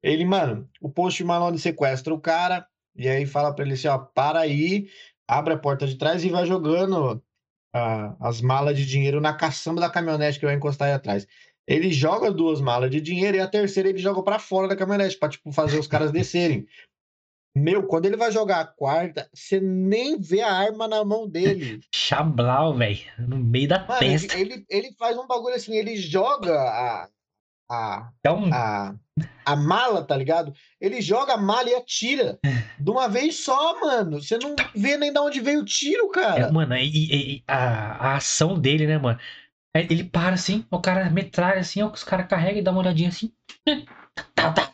B: Ele, mano, o Post Malone sequestra o cara e aí fala pra ele assim, ó, para aí, abre a porta de trás e vai jogando a, as malas de dinheiro na caçamba da caminhonete que vai encostar aí atrás. Ele joga duas malas de dinheiro e a terceira ele joga para fora da caminhonete, pra, tipo, fazer os caras descerem. Meu, quando ele vai jogar a quarta, você nem vê a arma na mão dele.
A: Chablau, velho. No meio da Mano, testa.
B: Ele, ele, ele, faz um bagulho assim, ele joga a. A, é um... a, a mala, tá ligado? Ele joga a mala e atira de uma vez só, mano. Você não vê nem de onde veio o tiro, cara.
A: É, mano, e, e a, a ação dele, né, mano? Ele para assim, o cara metralha assim, ó, os caras carregam e dá uma olhadinha assim.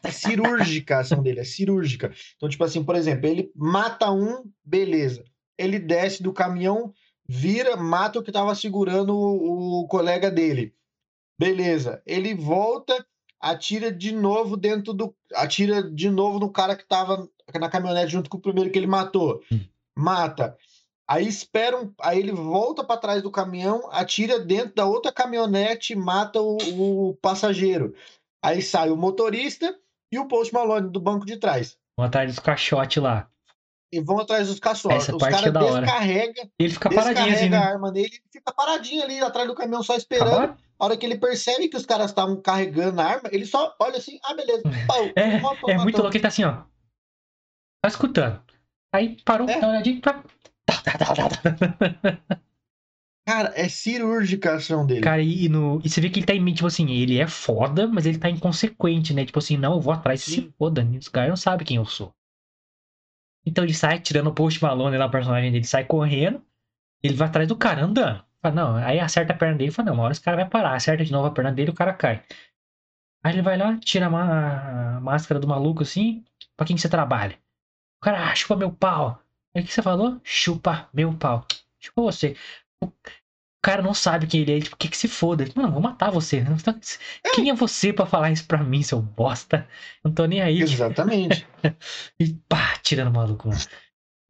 B: É cirúrgica a ação dele, é cirúrgica. Então, tipo assim, por exemplo, ele mata um, beleza. Ele desce do caminhão, vira, mata o que tava segurando o, o colega dele. Beleza. Ele volta, atira de novo dentro do. Atira de novo no cara que tava na caminhonete junto com o primeiro que ele matou. Hum. Mata. Aí espera um, aí ele volta para trás do caminhão, atira dentro da outra caminhonete e mata o, o passageiro. Aí sai o motorista e o Post Malone do banco de trás.
A: Vão atrás dos caixotes lá.
B: E vão atrás dos caixotes.
A: Essa Os caras é
B: descarrega,
A: ele fica paradinho assim,
B: né? a arma nele, ele fica paradinho ali atrás do caminhão só esperando. A hora que ele percebe que os caras estavam carregando a arma, ele só olha assim, ah, beleza. Pau,
A: é, pau, pau, é muito louco, ele tá assim, ó. Tá escutando. Aí parou, é. dá uma olhadinha, tá.
B: Cara, é cirúrgica a ação dele.
A: Cara, e, no, e você vê que ele tá em tipo assim, ele é foda, mas ele tá inconsequente, né? Tipo assim, não, eu vou atrás, se foda, os caras não sabem quem eu sou. Então ele sai tirando o Post Malone lá, o personagem dele sai correndo, ele vai atrás do cara andando. Fala, não, aí acerta a perna dele fala, não, uma hora esse cara vai parar, acerta de novo a perna dele o cara cai. Aí ele vai lá, tira a, máscara do maluco assim, pra quem que você trabalha? O cara, ah, chupa meu pau. Aí o que você falou? Chupa meu pau. Chupa você cara não sabe quem ele é, tipo, que que se foda. Mano, vou matar você. Quem é você para falar isso pra mim, seu bosta? Não tô nem aí.
B: Exatamente.
A: e pá, tirando o maluco, mano.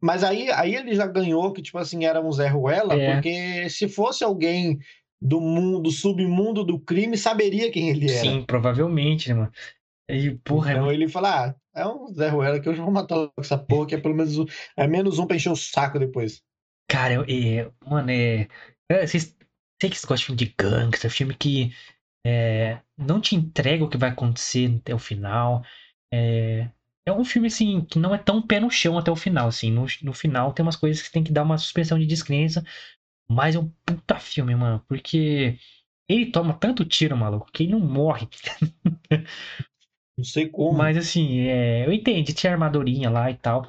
B: Mas aí, aí ele já ganhou que, tipo assim, era um Zé Ruela, é. porque se fosse alguém do mundo, do submundo do crime, saberia quem ele era. Sim,
A: provavelmente, né, mano? E, porra,
B: então é... ele fala, ah, é um Zé Ruela que eu já vou matar essa porra, que é pelo menos é menos um pra encher o saco depois.
A: Cara, eu, é, mano, é. É vocês, sei que vocês gostam de gangster, filme que é, não te entrega o que vai acontecer até o final. É, é um filme, assim, que não é tão pé no chão até o final, assim. No, no final tem umas coisas que tem que dar uma suspensão de descrença. Mas é um puta filme, mano. Porque ele toma tanto tiro, maluco, que ele não morre.
B: Não sei como.
A: Mas assim, é, eu entendi, tinha armadurinha lá e tal.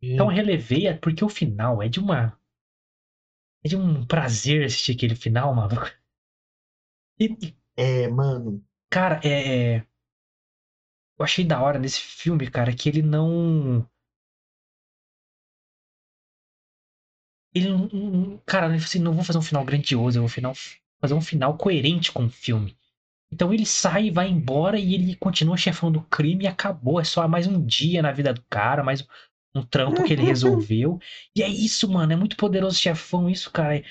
A: Então relevei é porque o final é de uma. É de um prazer assistir aquele final, maluco.
B: E, é, mano.
A: Cara, é, é. Eu achei da hora nesse filme, cara, que ele não. Ele não. Cara, ele assim, não vou fazer um final grandioso, eu vou final, fazer um final coerente com o filme. Então ele sai, vai embora e ele continua chefão do crime e acabou. É só mais um dia na vida do cara, mais um trampo que ele resolveu. E é isso, mano. É muito poderoso chefão, isso, cara.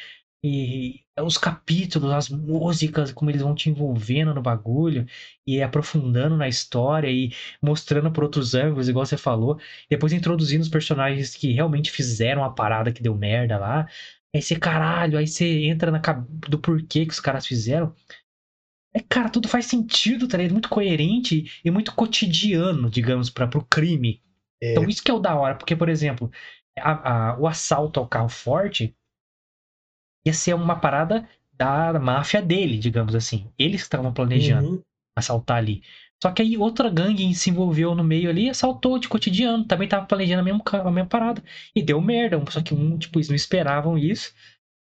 A: E os capítulos, as músicas, como eles vão te envolvendo no bagulho e aprofundando na história e mostrando por outros ângulos, igual você falou. Depois introduzindo os personagens que realmente fizeram a parada que deu merda lá. Aí você, caralho, aí você entra na do porquê que os caras fizeram. É, cara, tudo faz sentido, tá ligado? Muito coerente e muito cotidiano, digamos, para pro crime. É. Então isso que é o da hora, porque, por exemplo, a, a, o assalto ao carro forte ia ser uma parada da máfia dele, digamos assim. Eles estavam planejando uhum. assaltar ali. Só que aí outra gangue se envolveu no meio ali e assaltou de cotidiano. Também tava planejando a mesma, a mesma parada. E deu merda. Só que um, tipo, eles não esperavam isso.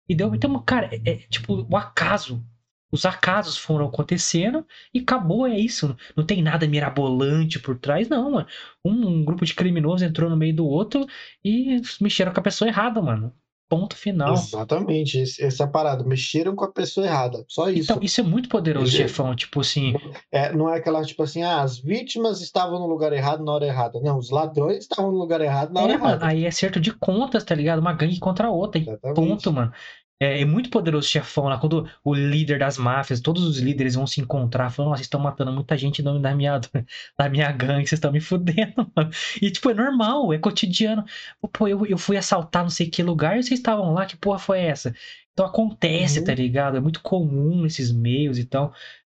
A: E deu. Então, cara, é, é tipo o acaso. Os acasos foram acontecendo e acabou, é isso. Não tem nada mirabolante por trás, não, mano. Um, um grupo de criminosos entrou no meio do outro e mexeram com a pessoa errada, mano. Ponto final.
B: Exatamente, essa parada. Mexeram com a pessoa errada. Só isso.
A: Então, isso é muito poderoso, Ele... chefão. Tipo assim.
B: É, não é aquela, tipo assim, ah, as vítimas estavam no lugar errado na hora errada. Não, os ladrões estavam no lugar errado na hora
A: é,
B: errada.
A: Mano, aí é certo de contas, tá ligado? Uma gangue contra a outra. Exatamente. Ponto, mano. É, é, muito poderoso chefão lá, quando o líder das máfias, todos os líderes vão se encontrar, falando, nossa, vocês estão matando muita gente no nome da minha, da minha gangue, vocês estão me fudendo, mano. E, tipo, é normal, é cotidiano. Pô, eu, eu fui assaltar não sei que lugar e vocês estavam lá, que porra foi essa? Então acontece, tá uhum. tá ligado? É muito comum nesses meios, então...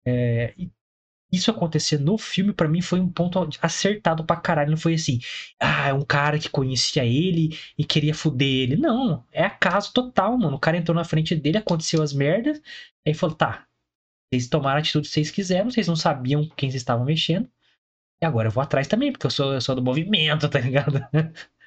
A: É, isso acontecer no filme, para mim, foi um ponto acertado pra caralho. Não foi assim, ah, é um cara que conhecia ele e queria fuder ele. Não, é acaso total, mano. O cara entrou na frente dele, aconteceu as merdas, aí falou, tá, vocês tomaram a atitude que vocês quiseram, vocês não sabiam quem vocês estavam mexendo. E agora eu vou atrás também, porque eu sou, eu sou do movimento, tá ligado?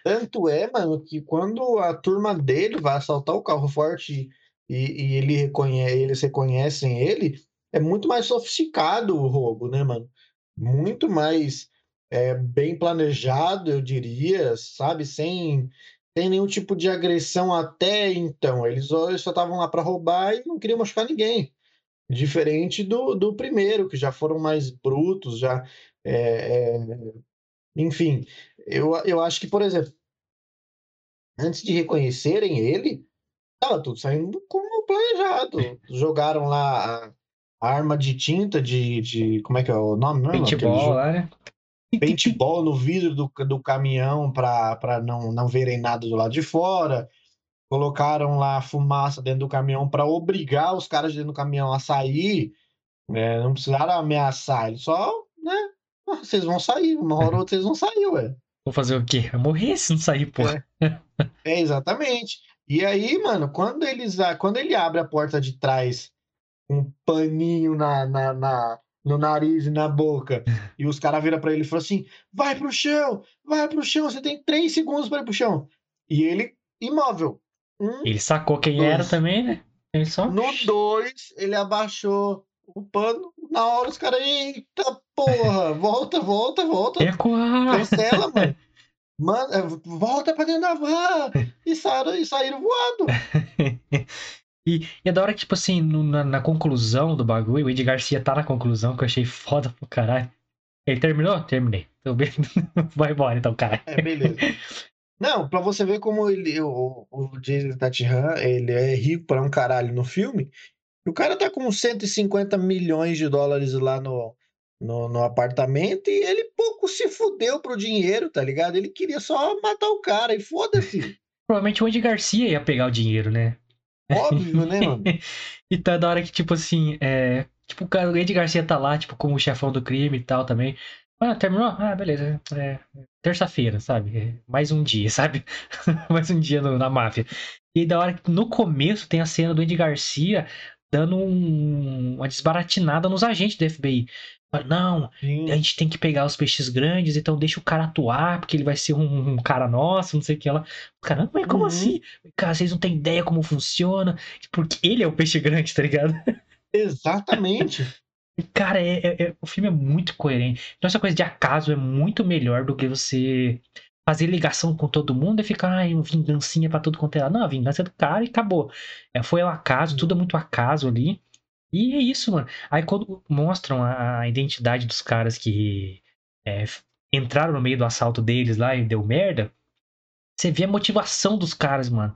B: Tanto é, mano, que quando a turma dele vai assaltar o carro forte e, e ele reconhece, eles reconhecem ele, é muito mais sofisticado o roubo, né, mano? Muito mais é, bem planejado, eu diria, sabe? Sem, sem nenhum tipo de agressão até então. Eles só estavam lá para roubar e não queriam machucar ninguém. Diferente do, do primeiro, que já foram mais brutos, já. É, é... Enfim, eu, eu acho que, por exemplo, antes de reconhecerem ele, estava tudo saindo como planejado. Jogaram lá arma de tinta de, de. Como é que é o nome mesmo?
A: Paintball, né?
B: Paintball no vidro do, do caminhão para não, não verem nada do lado de fora. Colocaram lá fumaça dentro do caminhão para obrigar os caras dentro do caminhão a sair. É, não precisaram ameaçar, eles só, né? Ah, vocês vão sair, uma hora ou outra vocês vão sair, ué.
A: Vou fazer o quê? Eu morrer se não sair, pô.
B: É. é, exatamente. E aí, mano, quando eles quando ele abre a porta de trás um paninho na, na, na, no nariz e na boca. E os caras viram para ele e falam assim: vai pro chão, vai pro chão, você tem três segundos para ir pro chão. E ele, imóvel.
A: Um, ele sacou quem dois. era também, né?
B: Ele só... No dois, ele abaixou o pano. Na hora os caras, eita porra, volta, volta, volta.
A: Recuar.
B: Cancela, mano. Mano, é, volta pra dentro da van. E saíram, e saíram voando.
A: E, e é da hora que, tipo assim, no, na, na, conclusão do bagulho, o Ed Garcia tá na conclusão, que eu achei foda pro caralho. Ele terminou? Terminei. Então, vai embora então, cara.
B: É, beleza. Não, pra você ver como ele, o, o Jason Tatihan, ele é rico pra um caralho no filme. O cara tá com 150 milhões de dólares lá no, no, no apartamento e ele pouco se fudeu pro dinheiro, tá ligado? Ele queria só matar o cara e foda-se.
A: Provavelmente o Ed Garcia ia pegar o dinheiro, né?
B: Óbvio, né, mano?
A: e tá da hora que, tipo assim, é. Tipo, o cara, o Garcia tá lá, tipo, como chefão do crime e tal também. Ah, terminou? Ah, beleza. É, Terça-feira, sabe? É, mais um dia, sabe? mais um dia no, na máfia. E da hora que no começo tem a cena do Ed Garcia dando um, uma desbaratinada nos agentes do FBI. Não, Sim. a gente tem que pegar os peixes grandes, então deixa o cara atuar, porque ele vai ser um, um cara nosso, não sei o que lá. Caramba, mas como uhum. assim? Cara, vocês não têm ideia como funciona. Porque ele é o peixe grande, tá ligado?
B: Exatamente.
A: Cara, é, é, é, o filme é muito coerente. Então, essa coisa de acaso é muito melhor do que você fazer ligação com todo mundo e ficar, ai, vingancinha pra tudo quanto é lá. Não, a vingança é do cara e acabou. É, foi o acaso, tudo é muito acaso ali. E é isso, mano. Aí quando mostram a, a identidade dos caras que é, entraram no meio do assalto deles lá e deu merda, você vê a motivação dos caras, mano.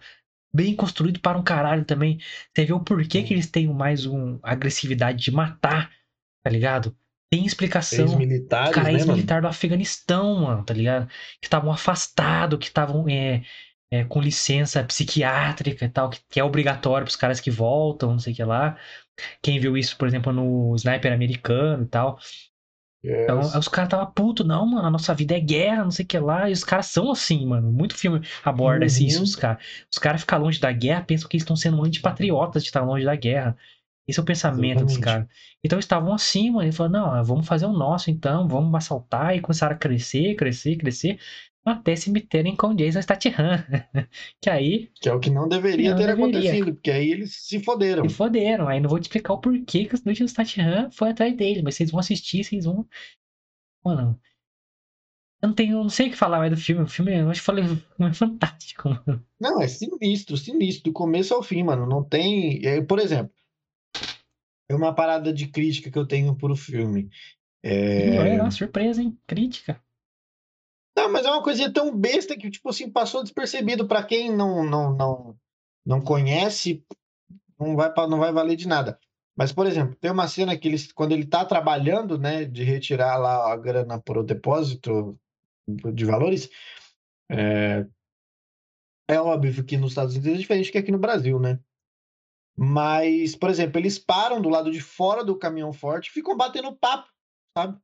A: bem construído para um caralho também. Você vê o porquê que eles têm mais um agressividade de matar, tá ligado? Tem explicação.
B: Ex-militares,
A: Cara,
B: né,
A: ex-militar do Afeganistão, mano, tá ligado? Que estavam afastados, que estavam é, é, com licença psiquiátrica e tal, que, que é obrigatório pros caras que voltam, não sei o que lá. Quem viu isso, por exemplo, no Sniper americano e tal. Então,
B: Yes.
A: os caras tava puto, não, mano, a nossa vida é guerra, não sei o que lá. E os caras são assim, mano. Muito filme aborda
B: Uhum.
A: isso, os caras. Os caras ficam longe da guerra, pensam que eles estão sendo antipatriotas de estar longe da guerra. Esse é o pensamento dos
B: Exatamente.
A: caras. Então eles estavam assim, mano. Ele falou, não, vamos fazer o nosso então, vamos assaltar. E começaram a crescer, crescer, crescer. Até se meterem com Jason Statham. que aí
B: Que é o que não deveria
A: Não
B: ter
A: deveria.
B: acontecido, porque aí eles se foderam.
A: se foderam. Aí não vou te explicar o porquê que o Jason Statham foi atrás deles. Mas vocês vão assistir, vocês vão... Mano... Eu não tenho, não sei o que falar mais do filme. O filme, eu acho que falei, é fantástico, mano.
B: Não, é sinistro, sinistro, do começo ao fim, mano. Não tem. é, Por exemplo, é uma parada de crítica que eu tenho pro filme. É...
A: Olha lá, surpresa, hein? Crítica.
B: Não, mas é uma coisinha tão besta que, tipo assim, passou despercebido pra quem não, não, não, não conhece, não vai, não vai valer de nada. Mas, por exemplo, tem uma cena que eles, quando ele tá trabalhando, né, de retirar lá a grana pro depósito de valores, é, é óbvio que nos Estados Unidos é diferente que aqui no Brasil, né? Mas, por exemplo, eles param do lado de fora do caminhão forte e ficam batendo papo, sabe?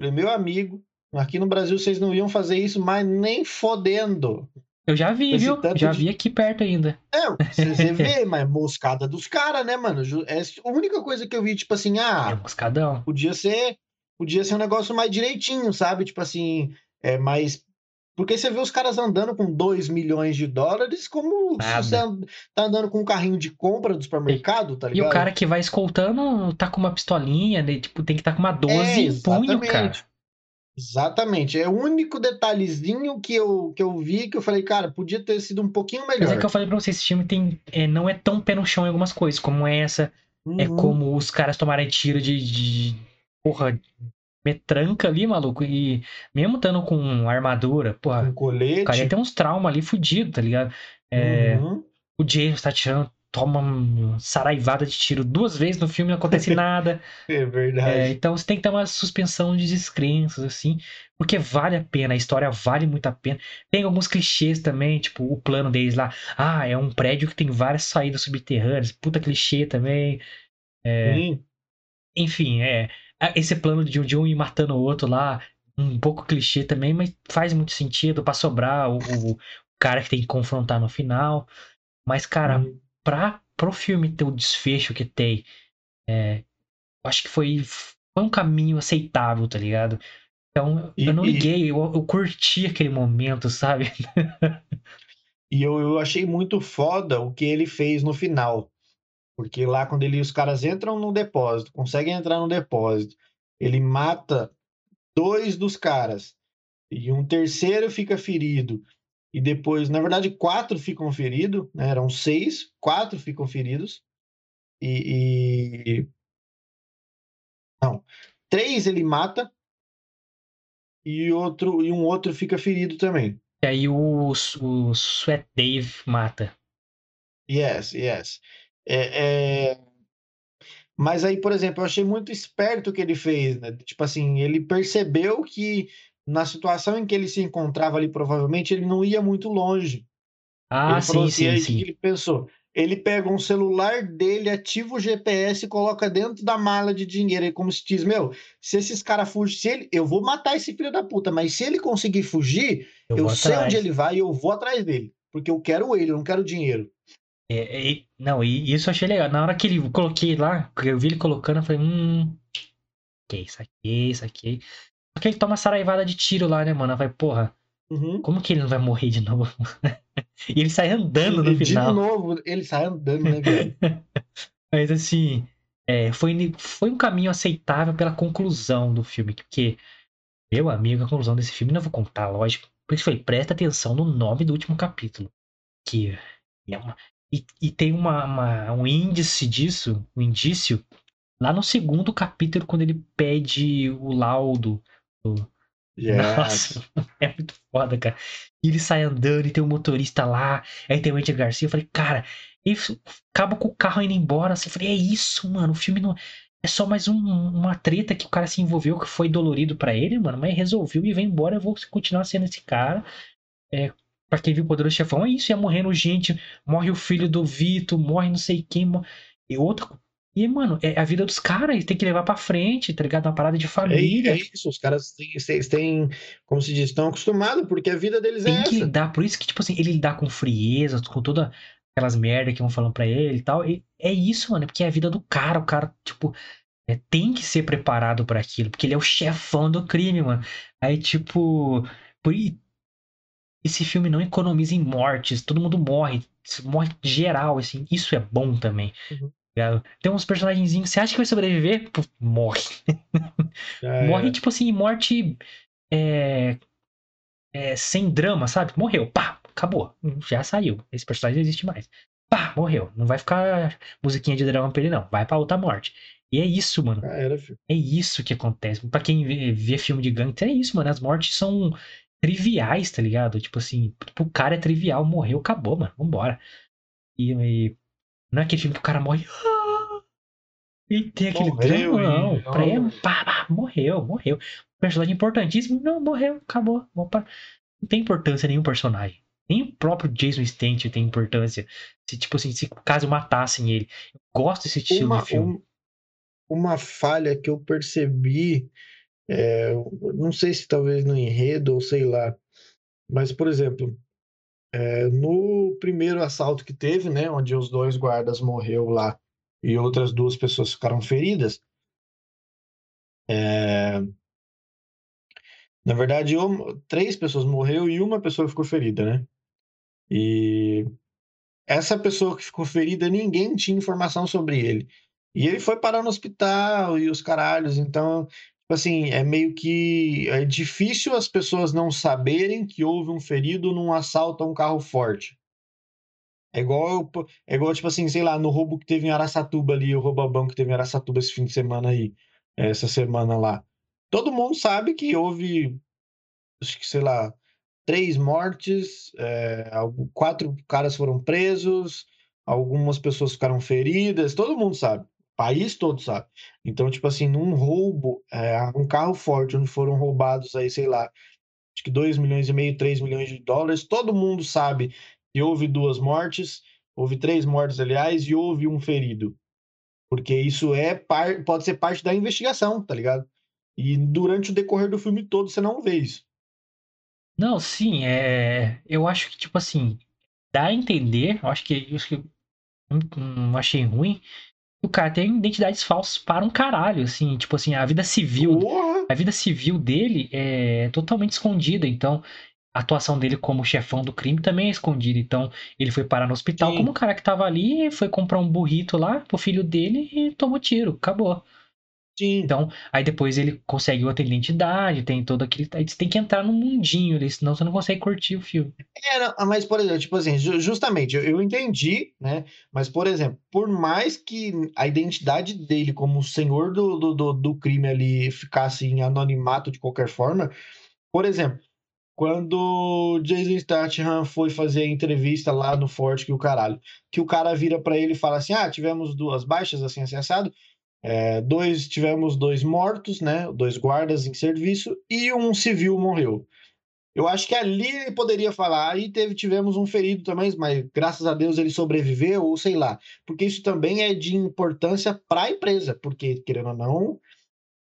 B: Meu amigo, aqui no Brasil vocês não iam fazer isso, mas nem fodendo.
A: Eu já vi,
B: Esse
A: viu? Já
B: de-
A: vi aqui perto ainda.
B: É, você você vê, mas moscada dos caras, né, mano? É a única coisa que eu vi, tipo assim,
A: É
B: ah,
A: moscadão.
B: podia ser, podia ser um negócio mais direitinho, sabe? Tipo assim, é mais. Porque você vê os caras andando com 2 milhões de dólares, como se
A: Nada.
B: você and- tá andando com um carrinho de compra do supermercado, tá
A: E
B: ligado?
A: o cara que vai escoltando tá com uma pistolinha, né? Tipo, tem que estar com uma 12
B: É,
A: punho, cara.
B: Exatamente. É o único detalhezinho que eu, que eu vi que eu falei, cara, podia ter sido um pouquinho melhor.
A: Mas é que eu falei pra você, esse filme tem, é, não é tão pé no chão em algumas coisas, como essa, é
B: Uhum.
A: como os caras tomarem tiro de, de porra, metranca ali, maluco, e mesmo estando com armadura, porra,
B: com
A: o
B: colete.
A: cara ia ter uns traumas ali fudido, tá ligado? É,
B: Uhum.
A: O James Tatiana toma saraivada de tiro duas vezes no filme, não acontece nada.
B: É verdade.
A: É, então você tem que ter uma suspensão de descrenças, assim, porque vale a pena, a história vale muito a pena. Tem alguns clichês também, tipo o plano deles lá. Ah, é um prédio que tem várias saídas subterrâneas, puta clichê também.
B: Sim.
A: Enfim, é. Esse plano de um, de um ir matando o outro lá, um pouco clichê também, mas faz muito sentido pra sobrar o, o cara que tem que confrontar no final. Mas, cara,
B: Sim.
A: Pra, pro filme ter o desfecho que tem, é, acho que foi, foi um caminho aceitável, tá ligado? Então,
B: E-
A: eu não
B: e-
A: liguei, eu, eu curti aquele momento, sabe?
B: E eu, eu achei muito foda o que ele fez no final. Porque lá quando ele, os caras entram no depósito, conseguem entrar no depósito, ele mata dois dos caras. E um terceiro fica ferido. E depois, na verdade, quatro ficam feridos, né? Eram seis, quatro ficam feridos. E, e- Não. Três ele mata. E, outro, e um outro fica ferido também.
A: E aí o, o Sweat Dave mata.
B: Yes, yes. É, é, Mas aí, por exemplo, eu achei muito esperto o que ele fez, né? Tipo assim, ele percebeu que na situação em que ele se encontrava ali, provavelmente ele não ia muito longe.
A: Ah,
B: ele
A: sim,
B: assim,
A: sim,
B: aí que
A: sim.
B: que ele pensou? Ele pega um celular dele, ativa o GPS e coloca dentro da mala de dinheiro. Aí como se diz, meu, se esses caras fugirem, se ele, eu vou matar esse filho da puta, mas se ele conseguir fugir, eu,
A: vou
B: sei
A: atrás.
B: onde ele vai e eu vou atrás dele. Porque eu quero ele, eu não quero dinheiro.
A: É, é, não, e isso eu achei legal. Na hora que ele eu coloquei lá, que eu vi ele colocando, eu falei, hum. Ok, saquei, saquei. Só que ele toma saraivada de tiro lá, né, mano? Falei, porra,
B: Uhum.
A: como que ele não vai morrer de novo? e ele sai andando no
B: de
A: final.
B: novo, ele sai andando, né, velho?
A: Mas assim, é, foi, foi um caminho aceitável pela conclusão do filme. Porque, meu amigo, a conclusão desse filme não vou contar, lógico. Por isso foi, presta atenção no nome do último capítulo. Que é uma. E, e tem uma, uma- um índice disso, um indício, lá no segundo capítulo, quando ele pede o laudo
B: Yes.
A: Nossa, é muito foda, cara. E ele sai andando e tem um motorista lá, aí tem o Andy Garcia. Eu falei, cara, ele acaba com o carro indo embora. Assim, eu falei, é isso, mano. O filme não. É só mais um- uma treta que o cara se envolveu, que foi dolorido pra ele, mano. Mas resolveu e vem embora. Eu vou continuar sendo esse cara. É, pra quem viu o Poderoso Chefão, é isso. Ia morrendo gente. Morre o filho do Vito, morre não sei quem. mor- E outro. E, mano, é a vida dos caras. Eles têm que levar pra frente, tá ligado? Uma parada de
B: É,
A: família.
B: é isso, os caras têm, têm, como se diz, estão acostumados, porque a vida deles é
A: tem que
B: essa.
A: lidar, por isso que, tipo assim, ele lidar com frieza, com toda aquelas merda que vão falando pra ele e tal. E é isso, mano, porque é a vida do cara, o cara, tipo, é, tem que ser preparado pra aquilo, porque ele é o chefão do crime, mano. Aí, tipo, por, esse filme não economiza em mortes, todo mundo morre, morre geral, assim, isso é bom também.
B: Uhum.
A: Ligado? Tem uns personagenzinhos, você acha que vai sobreviver? Pô, morre.
B: Já
A: Morre,
B: era.
A: tipo assim, morte é, é, sem drama, sabe? Morreu, pá, acabou. Já saiu. Esse personagem não existe mais. Pá, morreu. Não vai ficar musiquinha de drama pra ele, não. Vai pra outra morte. E é isso, mano.
B: Já era.
A: É isso que acontece. Pra quem vê, vê filme de gangster, é isso, mano. As mortes são triviais, tá ligado? Tipo assim, tipo, o cara é trivial, morreu, acabou, mano. Vambora. E, e não é aquele filme que o cara morre. "Ah", E tem aquele
B: Morreu
A: drama, não.
B: Não.
A: pá, pá, morreu, morreu. Personagem importantíssimo, não, morreu, acabou. Não tem importância nenhum personagem. Nem o próprio Jason Statham tem importância. Se, tipo assim, se caso matassem ele. Eu gosto desse estilo
B: Uma,
A: de filme.
B: um- uma falha que eu percebi, é, não sei se talvez no enredo ou sei lá, mas, por exemplo, é, no primeiro assalto que teve, né, onde os dois guardas morreu lá e outras duas pessoas ficaram feridas, é, na verdade, três pessoas morreu e uma pessoa ficou ferida, né? E essa pessoa que ficou ferida, ninguém tinha informação sobre ele. E ele foi parar no hospital e os caralhos. Então, assim, é meio que é difícil as pessoas não saberem que houve um ferido num assalto a um carro forte. É igual, é igual, tipo assim, sei lá, no roubo que teve em Araçatuba ali, o roubo a banco que teve em Araçatuba esse fim de semana aí, essa semana lá. Todo mundo sabe que houve, acho que, sei lá, três mortes, é, quatro caras foram presos, algumas pessoas ficaram feridas, todo mundo sabe. País todo sabe. Então, tipo assim, num roubo, é, um carro forte, onde foram roubados aí, sei lá, acho que 2 milhões e meio, 3 milhões de dólares, todo mundo sabe que houve duas mortes, houve três mortes, aliás, e houve um ferido. Porque isso é par... pode ser parte da investigação, tá ligado? E durante o decorrer do filme todo você não vê isso.
A: Não, sim, é. Eu acho que, tipo assim, dá a entender, eu acho que, acho que não, não achei ruim. O cara tem identidades falsas para um caralho, assim, tipo assim, a vida civil,
B: Porra!
A: a vida civil dele é totalmente escondida, então a atuação dele como chefão do crime também é escondida. Então, ele foi parar no hospital
B: Sim.
A: como um cara que tava ali, foi comprar um burrito lá pro filho dele e tomou tiro, acabou.
B: Sim.
A: Então, aí depois ele consegue outra identidade, tem todo aquele. Aí você tem que entrar no mundinho ali, senão você não consegue curtir o filme.
B: É, não, mas, por exemplo, tipo assim, ju- justamente, eu, eu entendi, né? Mas, por exemplo, por mais que a identidade dele como senhor do, do, do, do crime ali ficasse em anonimato de qualquer forma, por exemplo, quando Jason Statham foi fazer a entrevista lá no Forte que o caralho, que o cara vira pra ele e fala assim: ah, tivemos duas baixas, assim, assim, assado, é, dois, tivemos dois mortos, né? Dois guardas em serviço e um civil morreu. Eu acho que ali ele poderia falar, aí teve, tivemos um ferido também, mas graças a Deus ele sobreviveu, ou sei lá. Porque isso também é de importância para a empresa, porque, querendo ou não,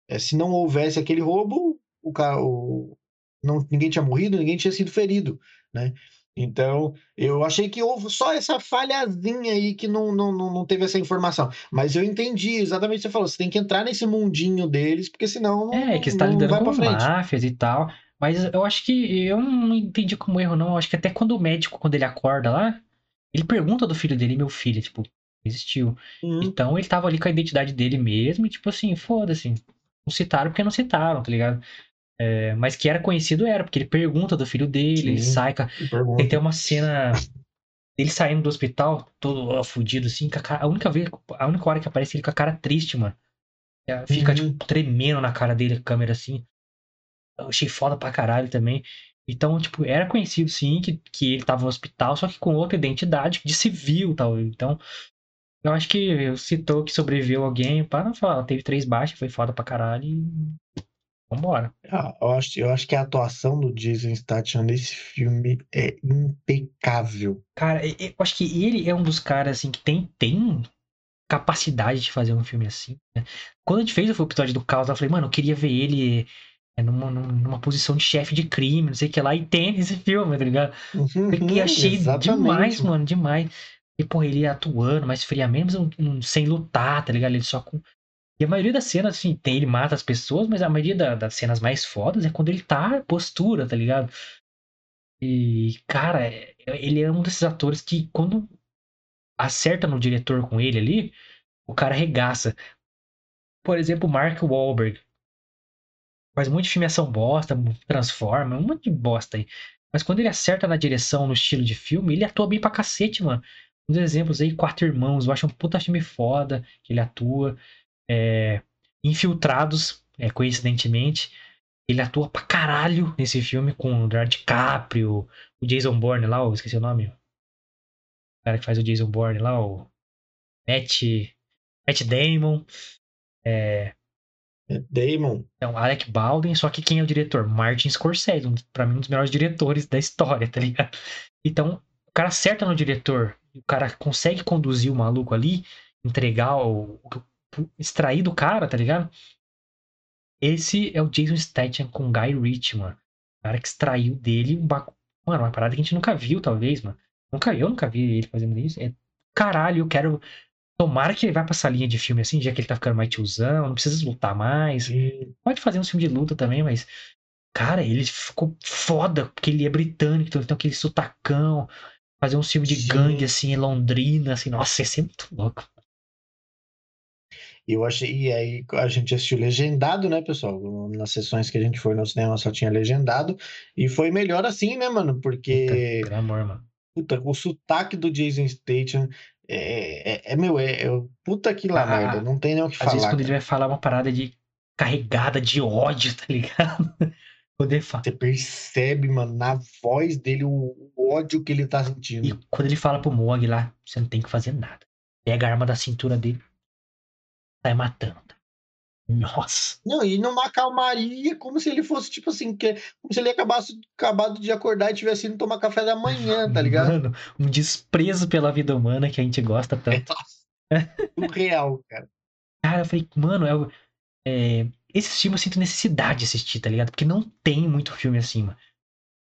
B: é, se não houvesse aquele roubo, o, ca- o- não, ninguém tinha morrido, ninguém tinha sido ferido, né? Então, eu achei que houve só essa falhazinha aí que não, não, não, teve essa informação. Mas eu entendi exatamente o que você falou. Você tem que entrar nesse mundinho deles, porque senão não,
A: É, que tá
B: não
A: lidando com máfias e tal. Mas eu acho que eu não entendi como erro, não. Eu acho que até quando o médico, quando ele acorda lá, ele pergunta do filho dele, meu filho, tipo, existiu.
B: Uhum.
A: Então ele tava ali com a identidade dele mesmo, e tipo assim, foda-se. Não citaram porque não citaram, tá ligado? É, mas que era conhecido era, porque ele pergunta do filho dele, ele
B: Sim.
A: sai.
B: Que pergunta.
A: Tem até uma cena dele saindo do hospital, todo ó, fudido, assim, com a, cara... a única vez, a única hora que aparece ele com a cara triste, mano. É, Fica,
B: Uhum.
A: tipo, tremendo na cara dele a câmera assim. Eu achei foda pra caralho também. Então, tipo, era conhecido sim que, que ele tava no hospital, só que com outra identidade, de civil tal. Então, eu acho que citou que sobreviveu alguém, para não falar, teve três baixas, foi foda pra caralho e. Vambora.
B: Ah, eu, acho, eu acho que a atuação do Jason Statham nesse filme é impecável.
A: Cara, eu acho que ele é um dos caras, assim, que tem, tem capacidade de fazer um filme assim. Né? Quando a gente fez o episódio do Caos, eu falei, mano, eu queria ver ele é, numa, numa posição de chefe de crime, não sei o que lá, e tem esse filme, tá ligado? E achei demais, mano, demais. E, pô, ele atuando mais friamente, mas sem lutar, tá ligado? Ele só com. E a maioria das cenas, assim, tem, ele mata as pessoas, mas a maioria da, das cenas mais fodas é quando ele tá postura, tá ligado? E, cara, ele é um desses atores que, quando acerta no diretor com ele ali, o cara regaça. Por exemplo, Mark Wahlberg. Faz muito filme ação bosta, transforma, um monte de bosta aí. Mas quando ele acerta na direção, no estilo de filme, ele atua bem pra cacete, mano. Uns exemplos aí, Quatro Irmãos, eu acho um puta filme foda que ele atua. É, Infiltrados, é, coincidentemente. Ele atua pra caralho nesse filme com o Leonardo DiCaprio, o Jason Bourne lá, eu esqueci o nome. O cara que faz o Jason Bourne lá, o Matt, Matt Damon. É,
B: Damon.
A: Então, Alec Baldwin, só que quem é o diretor? Martin Scorsese, um, pra mim um dos melhores diretores da história, tá ligado? Então, o cara acerta no diretor, o cara consegue conduzir o maluco ali, entregar o, o extrair do cara, tá ligado? Esse é o Jason Statham com Guy Ritchie, mano. O cara que extraiu dele um baco... Mano, uma parada que a gente nunca viu, talvez, mano. Nunca, eu nunca vi ele fazendo isso. É caralho, eu quero Tomara que ele vá pra essa linha de filme assim, já que ele tá ficando mais tiozão, não precisa lutar mais. Pode fazer um filme de luta também, mas. Cara, ele ficou foda, porque ele é britânico, então ele tem aquele sotacão. Fazer um filme de Sim. gangue assim em Londrina, assim, nossa, ia ser muito louco.
B: Eu achei, e aí a gente assistiu legendado, né, pessoal? Nas sessões que a gente foi no cinema só tinha legendado. E foi melhor assim, né, mano? Porque.
A: Puta, amor, mano.
B: Puta, o sotaque do Jason Statham é, é, é meu, é, é puta que lá ah, merda, não tem nem o que
A: às
B: falar.
A: Às vezes quando ele vai falar uma parada de carregada de ódio, tá ligado?
B: Quando ele fala. Você percebe, mano, na voz dele o, ódio que ele tá sentindo.
A: E quando ele fala pro Mog lá, você não tem que fazer nada. Pega a arma da cintura dele, sai matando. Nossa.
B: Não, e numa calmaria, como se ele fosse, tipo assim, que, como se ele acabasse acabado de acordar e tivesse indo tomar café da manhã, tá ligado? Mano,
A: um desprezo pela vida humana que a gente gosta tanto.
B: É, real, cara.
A: Cara, eu falei, mano, é, é, esse filme eu sinto necessidade de assistir, tá ligado? Porque não tem muito filme assim, mano.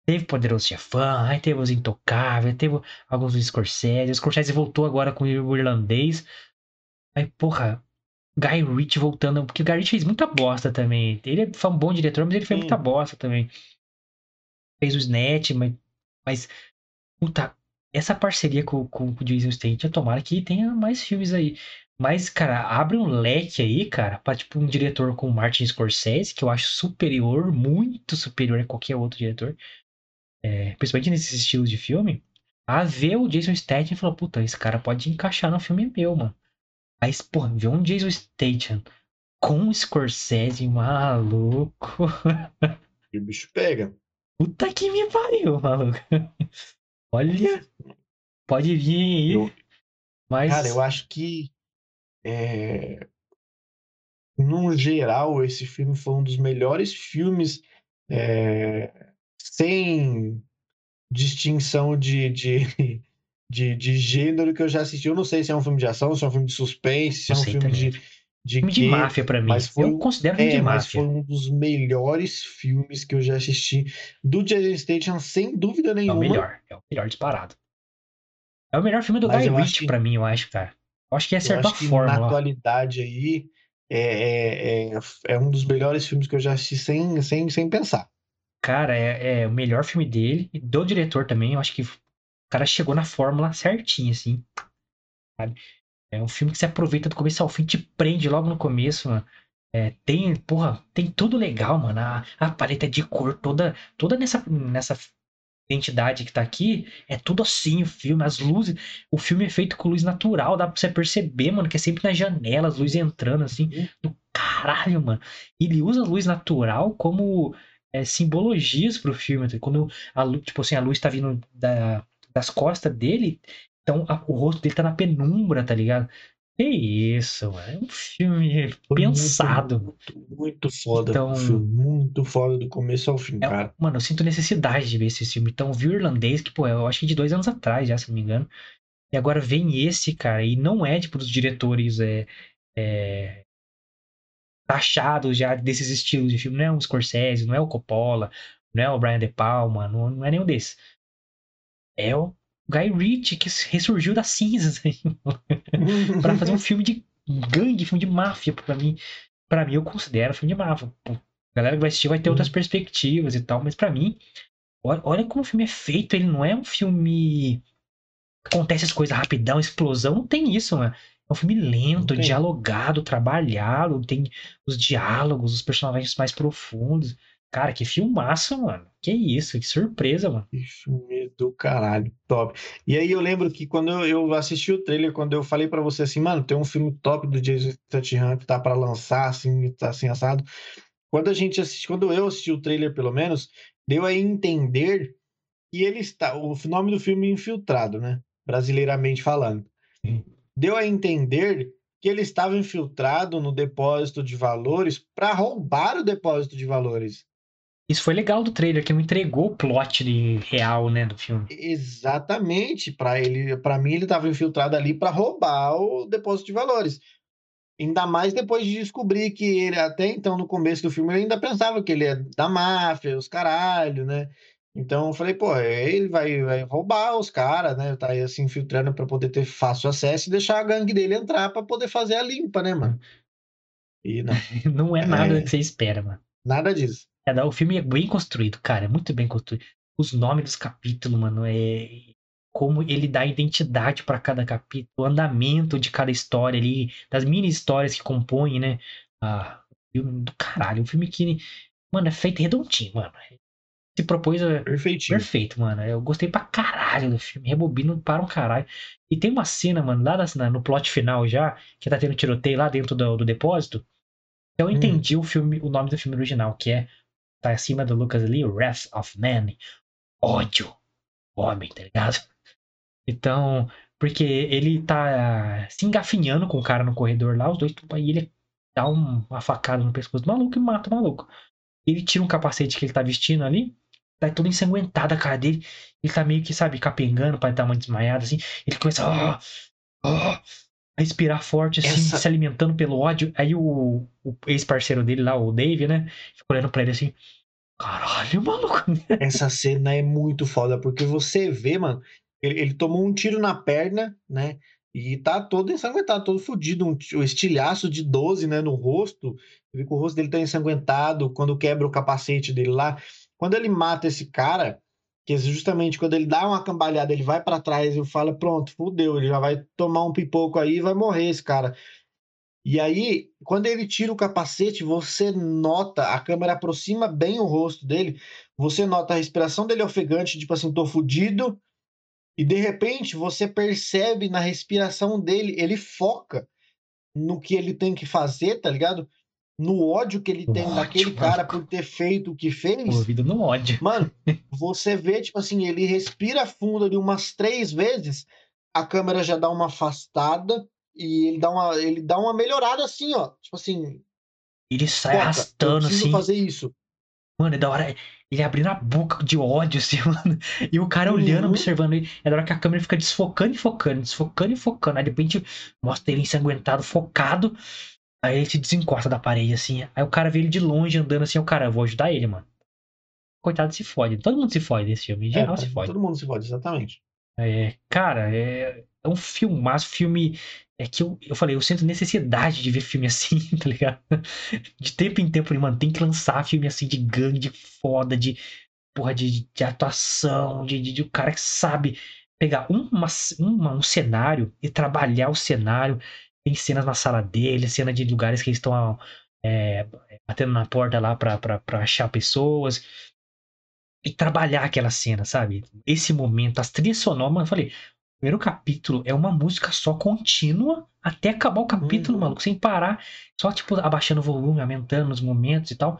A: Teve Poderoso Chefão, aí teve Os Intocáveis, teve alguns do Scorsese. O Scorsese voltou agora com o irlandês. Aí, porra, Guy Ritchie voltando, porque o Guy Ritchie fez muita bosta também. Ele foi um bom diretor, mas ele fez Sim. muita bosta também. Fez o Snatch, mas, mas puta, essa parceria com, com, com o Jason Statham, tomara que tenha mais filmes aí. Mas, cara, abre um leque aí, cara, pra tipo um diretor como Martin Scorsese, que eu acho superior, muito superior a qualquer outro diretor, é, principalmente nesses estilos de filme, a ver o Jason Statham e falar, puta, esse cara pode encaixar no filme meu, mano. Aí, pô, ver um Jason Statham com Scorsese, maluco.
B: E o bicho pega.
A: Puta que me pariu, maluco. Olha, pode vir aí. Eu, mas...
B: Cara, eu acho que, é, no geral, esse filme foi um dos melhores filmes é, sem distinção de, de, de, de gênero que eu já assisti. Eu não sei se é um filme de ação, se é um filme de suspense, se é um filme também. de. De,
A: filme de máfia para mim. Mas foi, eu considero filme é, de máfia. Mas
B: foi um dos melhores filmes que eu já assisti do Jason Statham, sem dúvida nenhuma.
A: É o melhor, é o melhor disparado. É o melhor filme do Guy Ritchie pra mim, eu acho, cara. Eu acho que acertou a fórmula.
B: Na atualidade aí, é, é, é, é, um dos melhores filmes que eu já assisti sem, sem, sem pensar.
A: Cara, é, é o melhor filme dele, e do diretor também. Eu acho que cara chegou na fórmula certinha, assim. Sabe? É um filme que se aproveita do começo ao fim, te prende logo no começo, mano. É, tem, porra, tem tudo legal, mano. A, a paleta de cor toda, toda nessa, nessa identidade que tá aqui, é tudo assim o filme, as luzes, o filme é feito com luz natural, dá pra você perceber, mano, que é sempre na janela, as luzes entrando assim, do caralho, mano. Ele usa luz natural como é, simbologias pro filme. tá? Quando a luz, tipo assim, a luz tá vindo da- das costas dele, então a- o rosto dele tá na penumbra, tá ligado? Que isso, mano. É um filme
B: Foi
A: pensado.
B: Muito, muito foda
A: Então-
B: o filme. Muito foda do começo ao fim,
A: É,
B: cara.
A: mano, eu sinto necessidade de ver esse filme. Então, vi o irlandês, que, pô, eu acho que de dois anos atrás, já, se não me engano. E agora vem esse, cara, e não é, tipo, dos diretores é, é, taxados já desses estilos de filme. Não é o Scorsese, não é o Coppola, não é o Brian De Palma, não, não é nenhum desses. É o Guy Ritchie, que ressurgiu das cinzas pra fazer um filme de gangue, filme de máfia, pra mim. Pra mim, eu considero filme de máfia. Pô, a galera que vai assistir vai ter
B: Uhum.
A: outras perspectivas e tal, mas pra mim, olha, olha como o filme é feito. Ele não é um filme. que Acontece as coisas rapidão, explosão. Não tem isso, mano. É um filme lento, dialogado, trabalhado. Tem os diálogos, os personagens mais profundos. Cara, que filmaço, mano. Que isso, que surpresa, mano.
B: Que filme do caralho, top. E aí eu lembro que quando eu, assisti o trailer, quando eu falei pra você assim, mano, tem um filme top do Jason Statham que tá pra lançar, assim, tá assim assado. Quando a gente assiste, quando eu assisti o trailer, pelo menos, deu a entender que ele está, o nome do filme é Infiltrado, né? Brasileiramente falando. Deu a entender que ele estava infiltrado no depósito de valores para roubar o depósito de valores.
A: Isso foi legal do trailer, que não entregou o plot de- real, né, do filme.
B: Exatamente, para ele, para mim ele estava infiltrado ali para roubar o depósito de valores. Ainda mais depois de descobrir que ele até então no começo do filme ele ainda pensava que ele é da máfia, os caralho, né? Então eu falei, pô, ele vai, vai roubar os caras, né? Tá aí se infiltrando para poder ter fácil acesso e deixar a gangue dele entrar para poder fazer a limpa, né, mano? E não,
A: Não é nada
B: É.
A: que você espera, mano.
B: nada disso.
A: É, o filme é bem construído, cara. É muito bem construído. Os nomes dos capítulos, mano, é. Como ele dá identidade pra cada capítulo, o andamento de cada história ali, das mini histórias que compõem, né? Ah, filme do caralho. Um filme que, mano, é feito redondinho, mano. Se propôs a.
B: Perfeitinho.
A: Perfeito, mano. Eu gostei pra caralho do filme. Rebobino para um caralho. E tem uma cena, mano, lá na- no plot final já, que tá tendo tiroteio lá dentro do, do depósito. Eu
B: Hum.
A: entendi o filme, o nome do filme original, que é. Tá acima do Lucas ali, Wrath of Man. Ódio. Homem, tá ligado? Então. Porque ele tá se engafinhando com o cara no corredor lá, os dois. Aí ele dá um- uma facada no pescoço do maluco e mata o maluco. Ele tira um capacete que ele tá vestindo ali, tá todo ensanguentado a cara dele. Ele tá meio que, sabe, capengando pra dar uma desmaiada assim. Ele começa a, a respirar forte, assim,
B: Essa-
A: se alimentando pelo ódio. Aí o, o ex-parceiro dele lá, o Dave, né? Fica olhando pra ele assim. Caralho, maluco.
B: Essa cena é muito foda, porque você vê, mano, ele, ele tomou um tiro na perna, né? E tá todo ensanguentado, todo fudido, um, um estilhaço de 12, né, no rosto. Você vê que o rosto dele tá ensanguentado, quando quebra o capacete dele lá. Quando ele mata esse cara, que justamente quando ele dá uma cambalhada, ele vai pra trás e fala, pronto, fudeu, ele já vai tomar um pipoco aí e vai morrer esse cara. E aí, quando ele tira o capacete, você nota, a câmera aproxima bem o rosto dele, você nota a respiração dele ofegante, tipo assim, tô fudido. E de repente você percebe na respiração dele, ele foca no que ele tem que fazer, tá ligado? No ódio que ele tem
A: ódio,
B: daquele cara por ter feito o que fez.
A: Movido no ódio.
B: Mano, você vê, tipo assim, ele respira fundo ali umas três vezes, a câmera já dá uma afastada e ele dá uma, ele dá uma melhorada assim, ó. Tipo assim,
A: Ele sai
B: foca,
A: arrastando assim.
B: fazer isso.
A: Mano, é da hora. Ele abrindo a boca de ódio, assim, mano. E o cara olhando,
B: Uhum.
A: observando ele. É da hora que a câmera fica desfocando e focando, desfocando e focando. Aí de repente mostra ele ensanguentado, focado. Aí ele se desencosta da parede, assim. Aí o cara vê ele de longe andando assim. O cara, eu vou ajudar ele, mano. Coitado se fode. Todo mundo se fode nesse filme. Em
B: É,
A: geral se fode.
B: todo mundo se fode, exatamente.
A: É, cara, é, é um filmaço, filme. É que eu, eu falei, eu sinto necessidade de ver filme assim, tá ligado? De tempo em tempo, mano, tem que lançar filme assim de gangue, de foda, de porra, de, de atuação, de, de, de um cara que sabe pegar uma, uma- um cenário e trabalhar o cenário. Tem cenas na sala dele, cena de lugares que eles estão é, batendo na porta lá pra, pra, pra achar pessoas e trabalhar aquela cena, sabe? Esse momento, as trilhas sonoras, mano, eu falei, o primeiro capítulo é uma música só contínua até acabar o capítulo,
B: Uhum.
A: maluco, sem parar, só tipo abaixando o volume, aumentando os momentos e tal.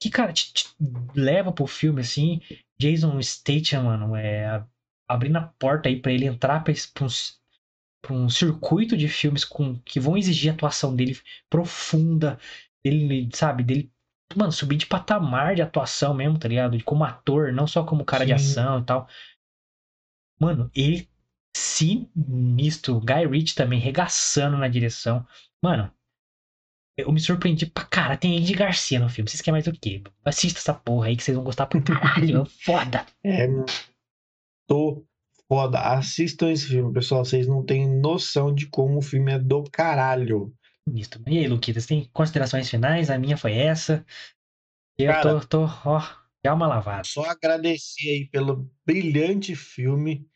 A: que, cara, te, te leva pro filme, assim. Jason Statham, mano, é abrindo a porta aí pra ele entrar pra, pra um, pra um circuito de filmes com, que vão exigir a atuação dele profunda, dele, sabe, dele, mano, subir de patamar de atuação mesmo, tá ligado? De Como ator, não só como cara de
B: Sim.
A: ação e tal. Mano, ele sinistro. Guy Ritchie também regaçando na direção. Mano, eu me surpreendi pra cara. Tem Andy Garcia no filme. Vocês querem mais o quê? Assista essa porra aí que vocês vão gostar pra caralho. Foda.
B: É tô foda. Assistam esse filme, pessoal. Vocês não têm noção de como o filme é do caralho.
A: Sinistro. E aí, Luquitas, tem considerações finais? A minha foi essa. Eu
B: Cara,
A: tô, tô, ó, já uma lavada.
B: Só agradecer aí pelo brilhante filme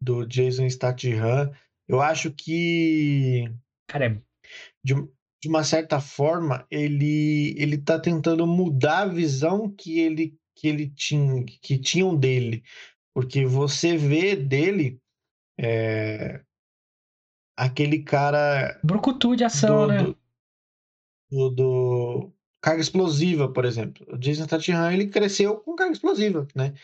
B: do Jason Statham. Eu acho que
A: Cara, é
B: de, de uma certa forma ele ele tá tentando mudar a visão que ele que ele tinha que tinham dele, porque você vê dele é, aquele cara
A: brucutu de ação,
B: do,
A: né?
B: do, do, do carga explosiva, por exemplo. O Jason Statham ele cresceu com carga explosiva, né?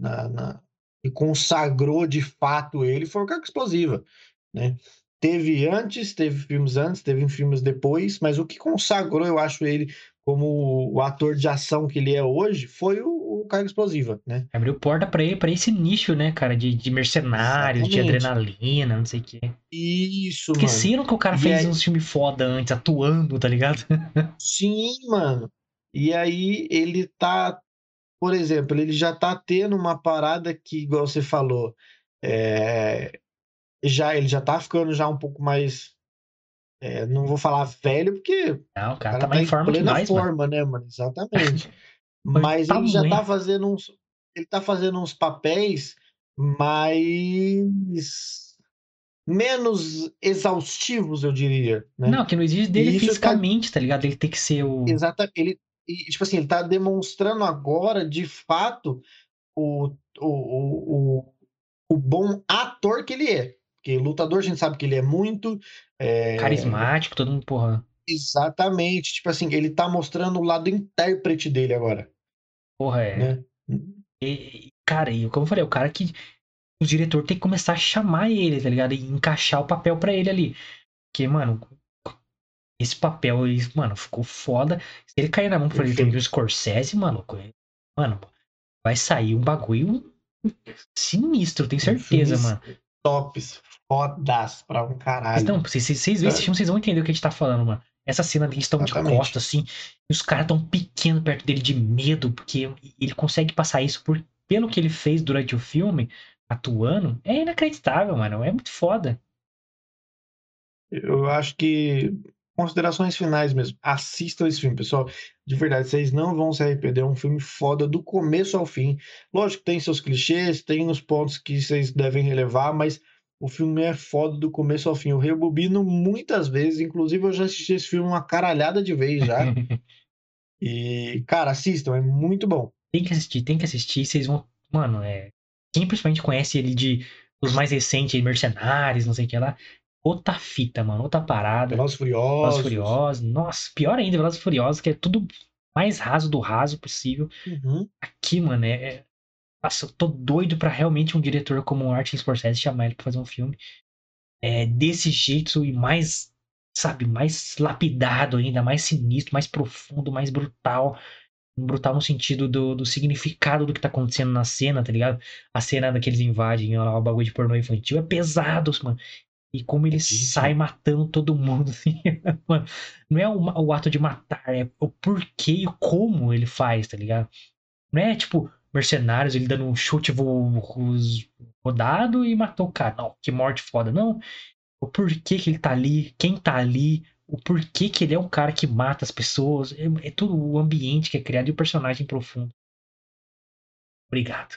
B: Na, na, e consagrou de fato ele foi o carga explosiva, né? Teve antes, teve filmes antes, teve filmes depois, mas o que consagrou, eu acho, ele como o ator de ação que ele é hoje foi o, o carga explosiva, né?
A: Abriu porta pra ele, pra esse nicho, né, cara? De, de mercenários, de
B: Exatamente.
A: adrenalina, não sei o quê.
B: Isso, mano.
A: Esqueceram que o cara
B: E
A: fez
B: aí-
A: uns filmes foda antes, atuando, tá ligado?
B: Sim, mano. E aí ele tá, por exemplo, ele já tá tendo uma parada que, igual você falou, é, já ele já tá ficando já um pouco mais, é, não vou falar velho, porque
A: Não, o
B: o
A: cara
B: cara
A: tá mais em forma que nós, mano.
B: forma, né, mano? Exatamente.
A: Mas
B: Mas ele já tá fazendo uns, ele tá fazendo uns papéis mais menos exaustivos, eu diria, né?
A: Não, que não exige dele
B: E isso tá-
A: fisicamente, tá ligado? Ele tem que ser o.
B: Exata, ele, e, tipo assim, ele tá demonstrando agora, de fato, o, o, o, o, o bom ator que ele é. Porque lutador a gente sabe que ele é muito. é,
A: Carismático, todo mundo, porra.
B: Exatamente. Tipo assim, ele tá mostrando o lado intérprete dele agora,
A: Porra, é.
B: né?
A: E, cara, e como eu falei, o cara que. O diretor tem que começar a chamar ele, tá ligado? E encaixar o papel pra ele ali. Porque, mano, esse papel, ele, mano, ficou foda. Se ele cair na mão, por exemplo, do Scorsese, mano, mano, vai sair um bagulho sinistro, tenho certeza,
B: Filmes
A: mano.
B: Tops, fodas pra um caralho.
A: Então, se se- vocês verem esse filme, vocês vão entender o que a gente tá falando, mano. Essa cena que eles estão de costas, assim, e os caras tão pequenos perto dele de medo, porque ele consegue passar isso por, pelo que ele fez durante o filme, atuando, é inacreditável, mano. É muito foda.
B: Eu acho que considerações finais mesmo. Assistam esse filme, pessoal. De verdade, vocês não vão se arrepender. É um filme foda do começo ao fim. Lógico que tem seus clichês, tem os pontos que vocês devem relevar, mas o filme é foda do começo ao fim. Eu rebobino muitas vezes, inclusive eu já assisti esse filme uma caralhada de vezes já. E, cara, assistam, é muito bom.
A: tem que assistir, tem que assistir. Vocês vão. Mano, é. Quem principalmente conhece ele de os mais recentes, Mercenários, não sei o que lá. Outra fita, mano. Outra parada.
B: Velozes e
A: Velozes
B: Furiosos.
A: Furiosos. Nossa, pior ainda, Velozes Furiosos, que é tudo mais raso do raso possível.
B: Uhum.
A: Aqui, mano, é. é- Nossa, eu tô doido pra realmente um diretor como o Martin Scorsese chamar ele pra fazer um filme. É, desse jeito e mais, sabe, mais lapidado ainda, mais sinistro, mais profundo, mais brutal. Brutal no sentido do, do significado do que tá acontecendo na cena, tá ligado? A cena daqueles invadem lá, o bagulho de pornô infantil é pesado, mano. E como ele
B: sim.
A: sai matando todo mundo, assim, mano. Não é o, o ato de matar, é o porquê e o como ele faz, tá ligado? Não é tipo mercenários, ele dando um chute rodado e matou o cara. Não, que morte foda. Não. O porquê que ele tá ali, quem tá ali, o porquê que ele é um cara que mata as pessoas. É, é tudo o ambiente que é criado e o personagem profundo. Obrigado.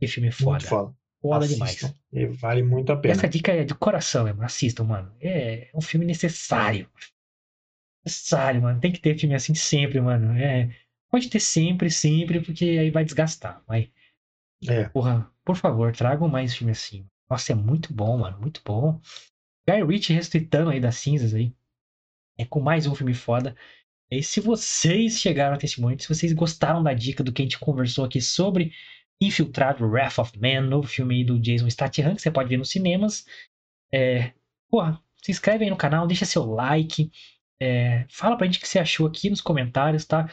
A: Que filme foda.
B: Muito foda.
A: Foda
B: Assistam.
A: demais.
B: E Vale muito a pena.
A: essa dica é de coração, mesmo. Assistam, mano. É um filme necessário. Necessário, mano. Tem que ter filme assim sempre, mano. É, pode ter sempre, sempre, porque aí vai desgastar. Mas,
B: É.
A: porra, por favor, tragam mais filme assim. Nossa, é muito bom, mano. Muito bom. Guy Ritchie ressuscitando aí das cinzas aí. É com mais um filme foda. E se vocês chegaram até esse momento, se vocês gostaram da dica do que a gente conversou aqui sobre Infiltrado Wrath of Man, novo filme aí do Jason Statham, que você pode ver nos cinemas. É, porra, se inscreve aí no canal, deixa seu like, é, fala pra gente o que você achou aqui nos comentários, tá?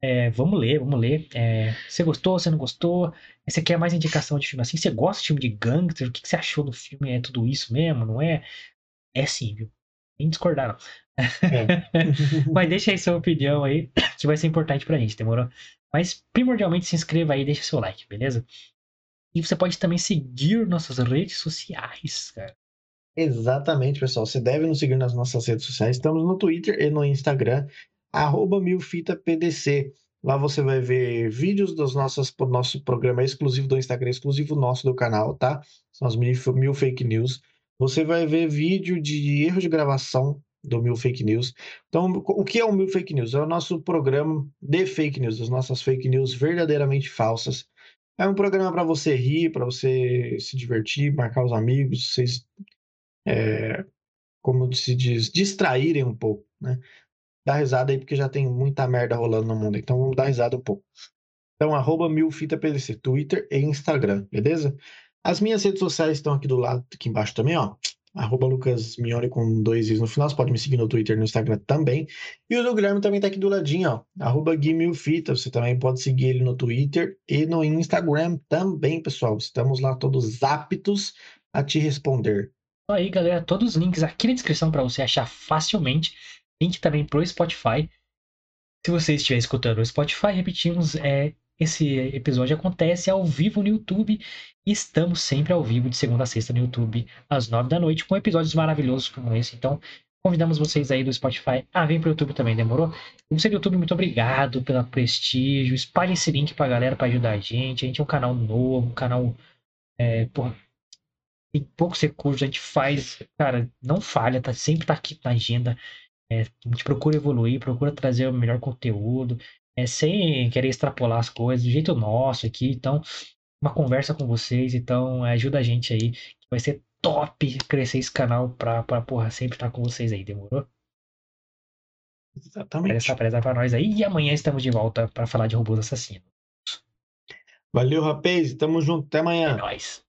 A: É, vamos ler, vamos ler. É, você gostou, você não gostou? Você quer mais indicação de filme assim? Você gosta de filme de gangster? O que, que você achou do filme? É tudo isso mesmo, não é? É sim, viu? Nem discordar, não. É. Mas deixa aí sua opinião aí, que vai ser importante pra gente, demorou? Mas primordialmente se inscreva aí deixa seu like, beleza? E você pode também seguir nossas redes sociais, cara.
B: Exatamente, pessoal. Você deve nos seguir nas nossas redes sociais. Estamos no Twitter e no Instagram, arroba milfitapdc. Lá você vai ver vídeos dos nossos, do nosso programa exclusivo do Instagram, exclusivo nosso do canal, tá? São as mil, mil fake news. Você vai ver vídeo de erro de gravação do Mil Fake News. Então, o que é o Mil Fake News? É o nosso programa de fake news, das nossas fake news verdadeiramente falsas. É um programa para você rir, para você se divertir, marcar os amigos, vocês, é, como se diz, distraírem um pouco, né? Dá risada aí, porque já tem muita merda rolando no mundo, então vamos dar risada um pouco. Então, arroba milfitapdc, Twitter e Instagram, beleza? As minhas redes sociais estão aqui do lado, aqui embaixo também, ó arroba Lucas com dois is no final. Você pode me seguir no Twitter e no Instagram também. E o do Guilherme também tá aqui do ladinho, ó. Arroba Guimilfita. Você também pode seguir ele no Twitter e no Instagram também, pessoal. Estamos lá todos aptos a te responder.
A: Aí, galera, todos os links aqui na descrição para você achar facilmente. Link também pro Spotify. Se você estiver escutando o Spotify, repetimos, é esse episódio acontece ao vivo no YouTube. Estamos sempre ao vivo de segunda a sexta no YouTube, às nove da noite, com episódios maravilhosos como esse. Então, convidamos vocês aí do Spotify a vir para o YouTube também, demorou? Você do YouTube, muito obrigado pelo prestígio. Espalhe esse link para a galera para ajudar a gente. A gente é um canal novo, um canal. É, porra, tem poucos recursos, a gente faz, cara, não falha, tá, sempre tá aqui na agenda. É, a gente procura evoluir, procura trazer o melhor conteúdo é, sem querer extrapolar as coisas, do jeito nosso aqui. Então, uma conversa com vocês. Então, ajuda a gente aí. Vai ser top crescer esse canal pra, pra porra, sempre estar com vocês aí, demorou?
B: Exatamente.
A: Essa presa pra nós aí. E amanhã estamos de volta para falar de robôs assassinos.
B: Valeu, rapaz. Tamo junto. Até amanhã.
A: É nóis.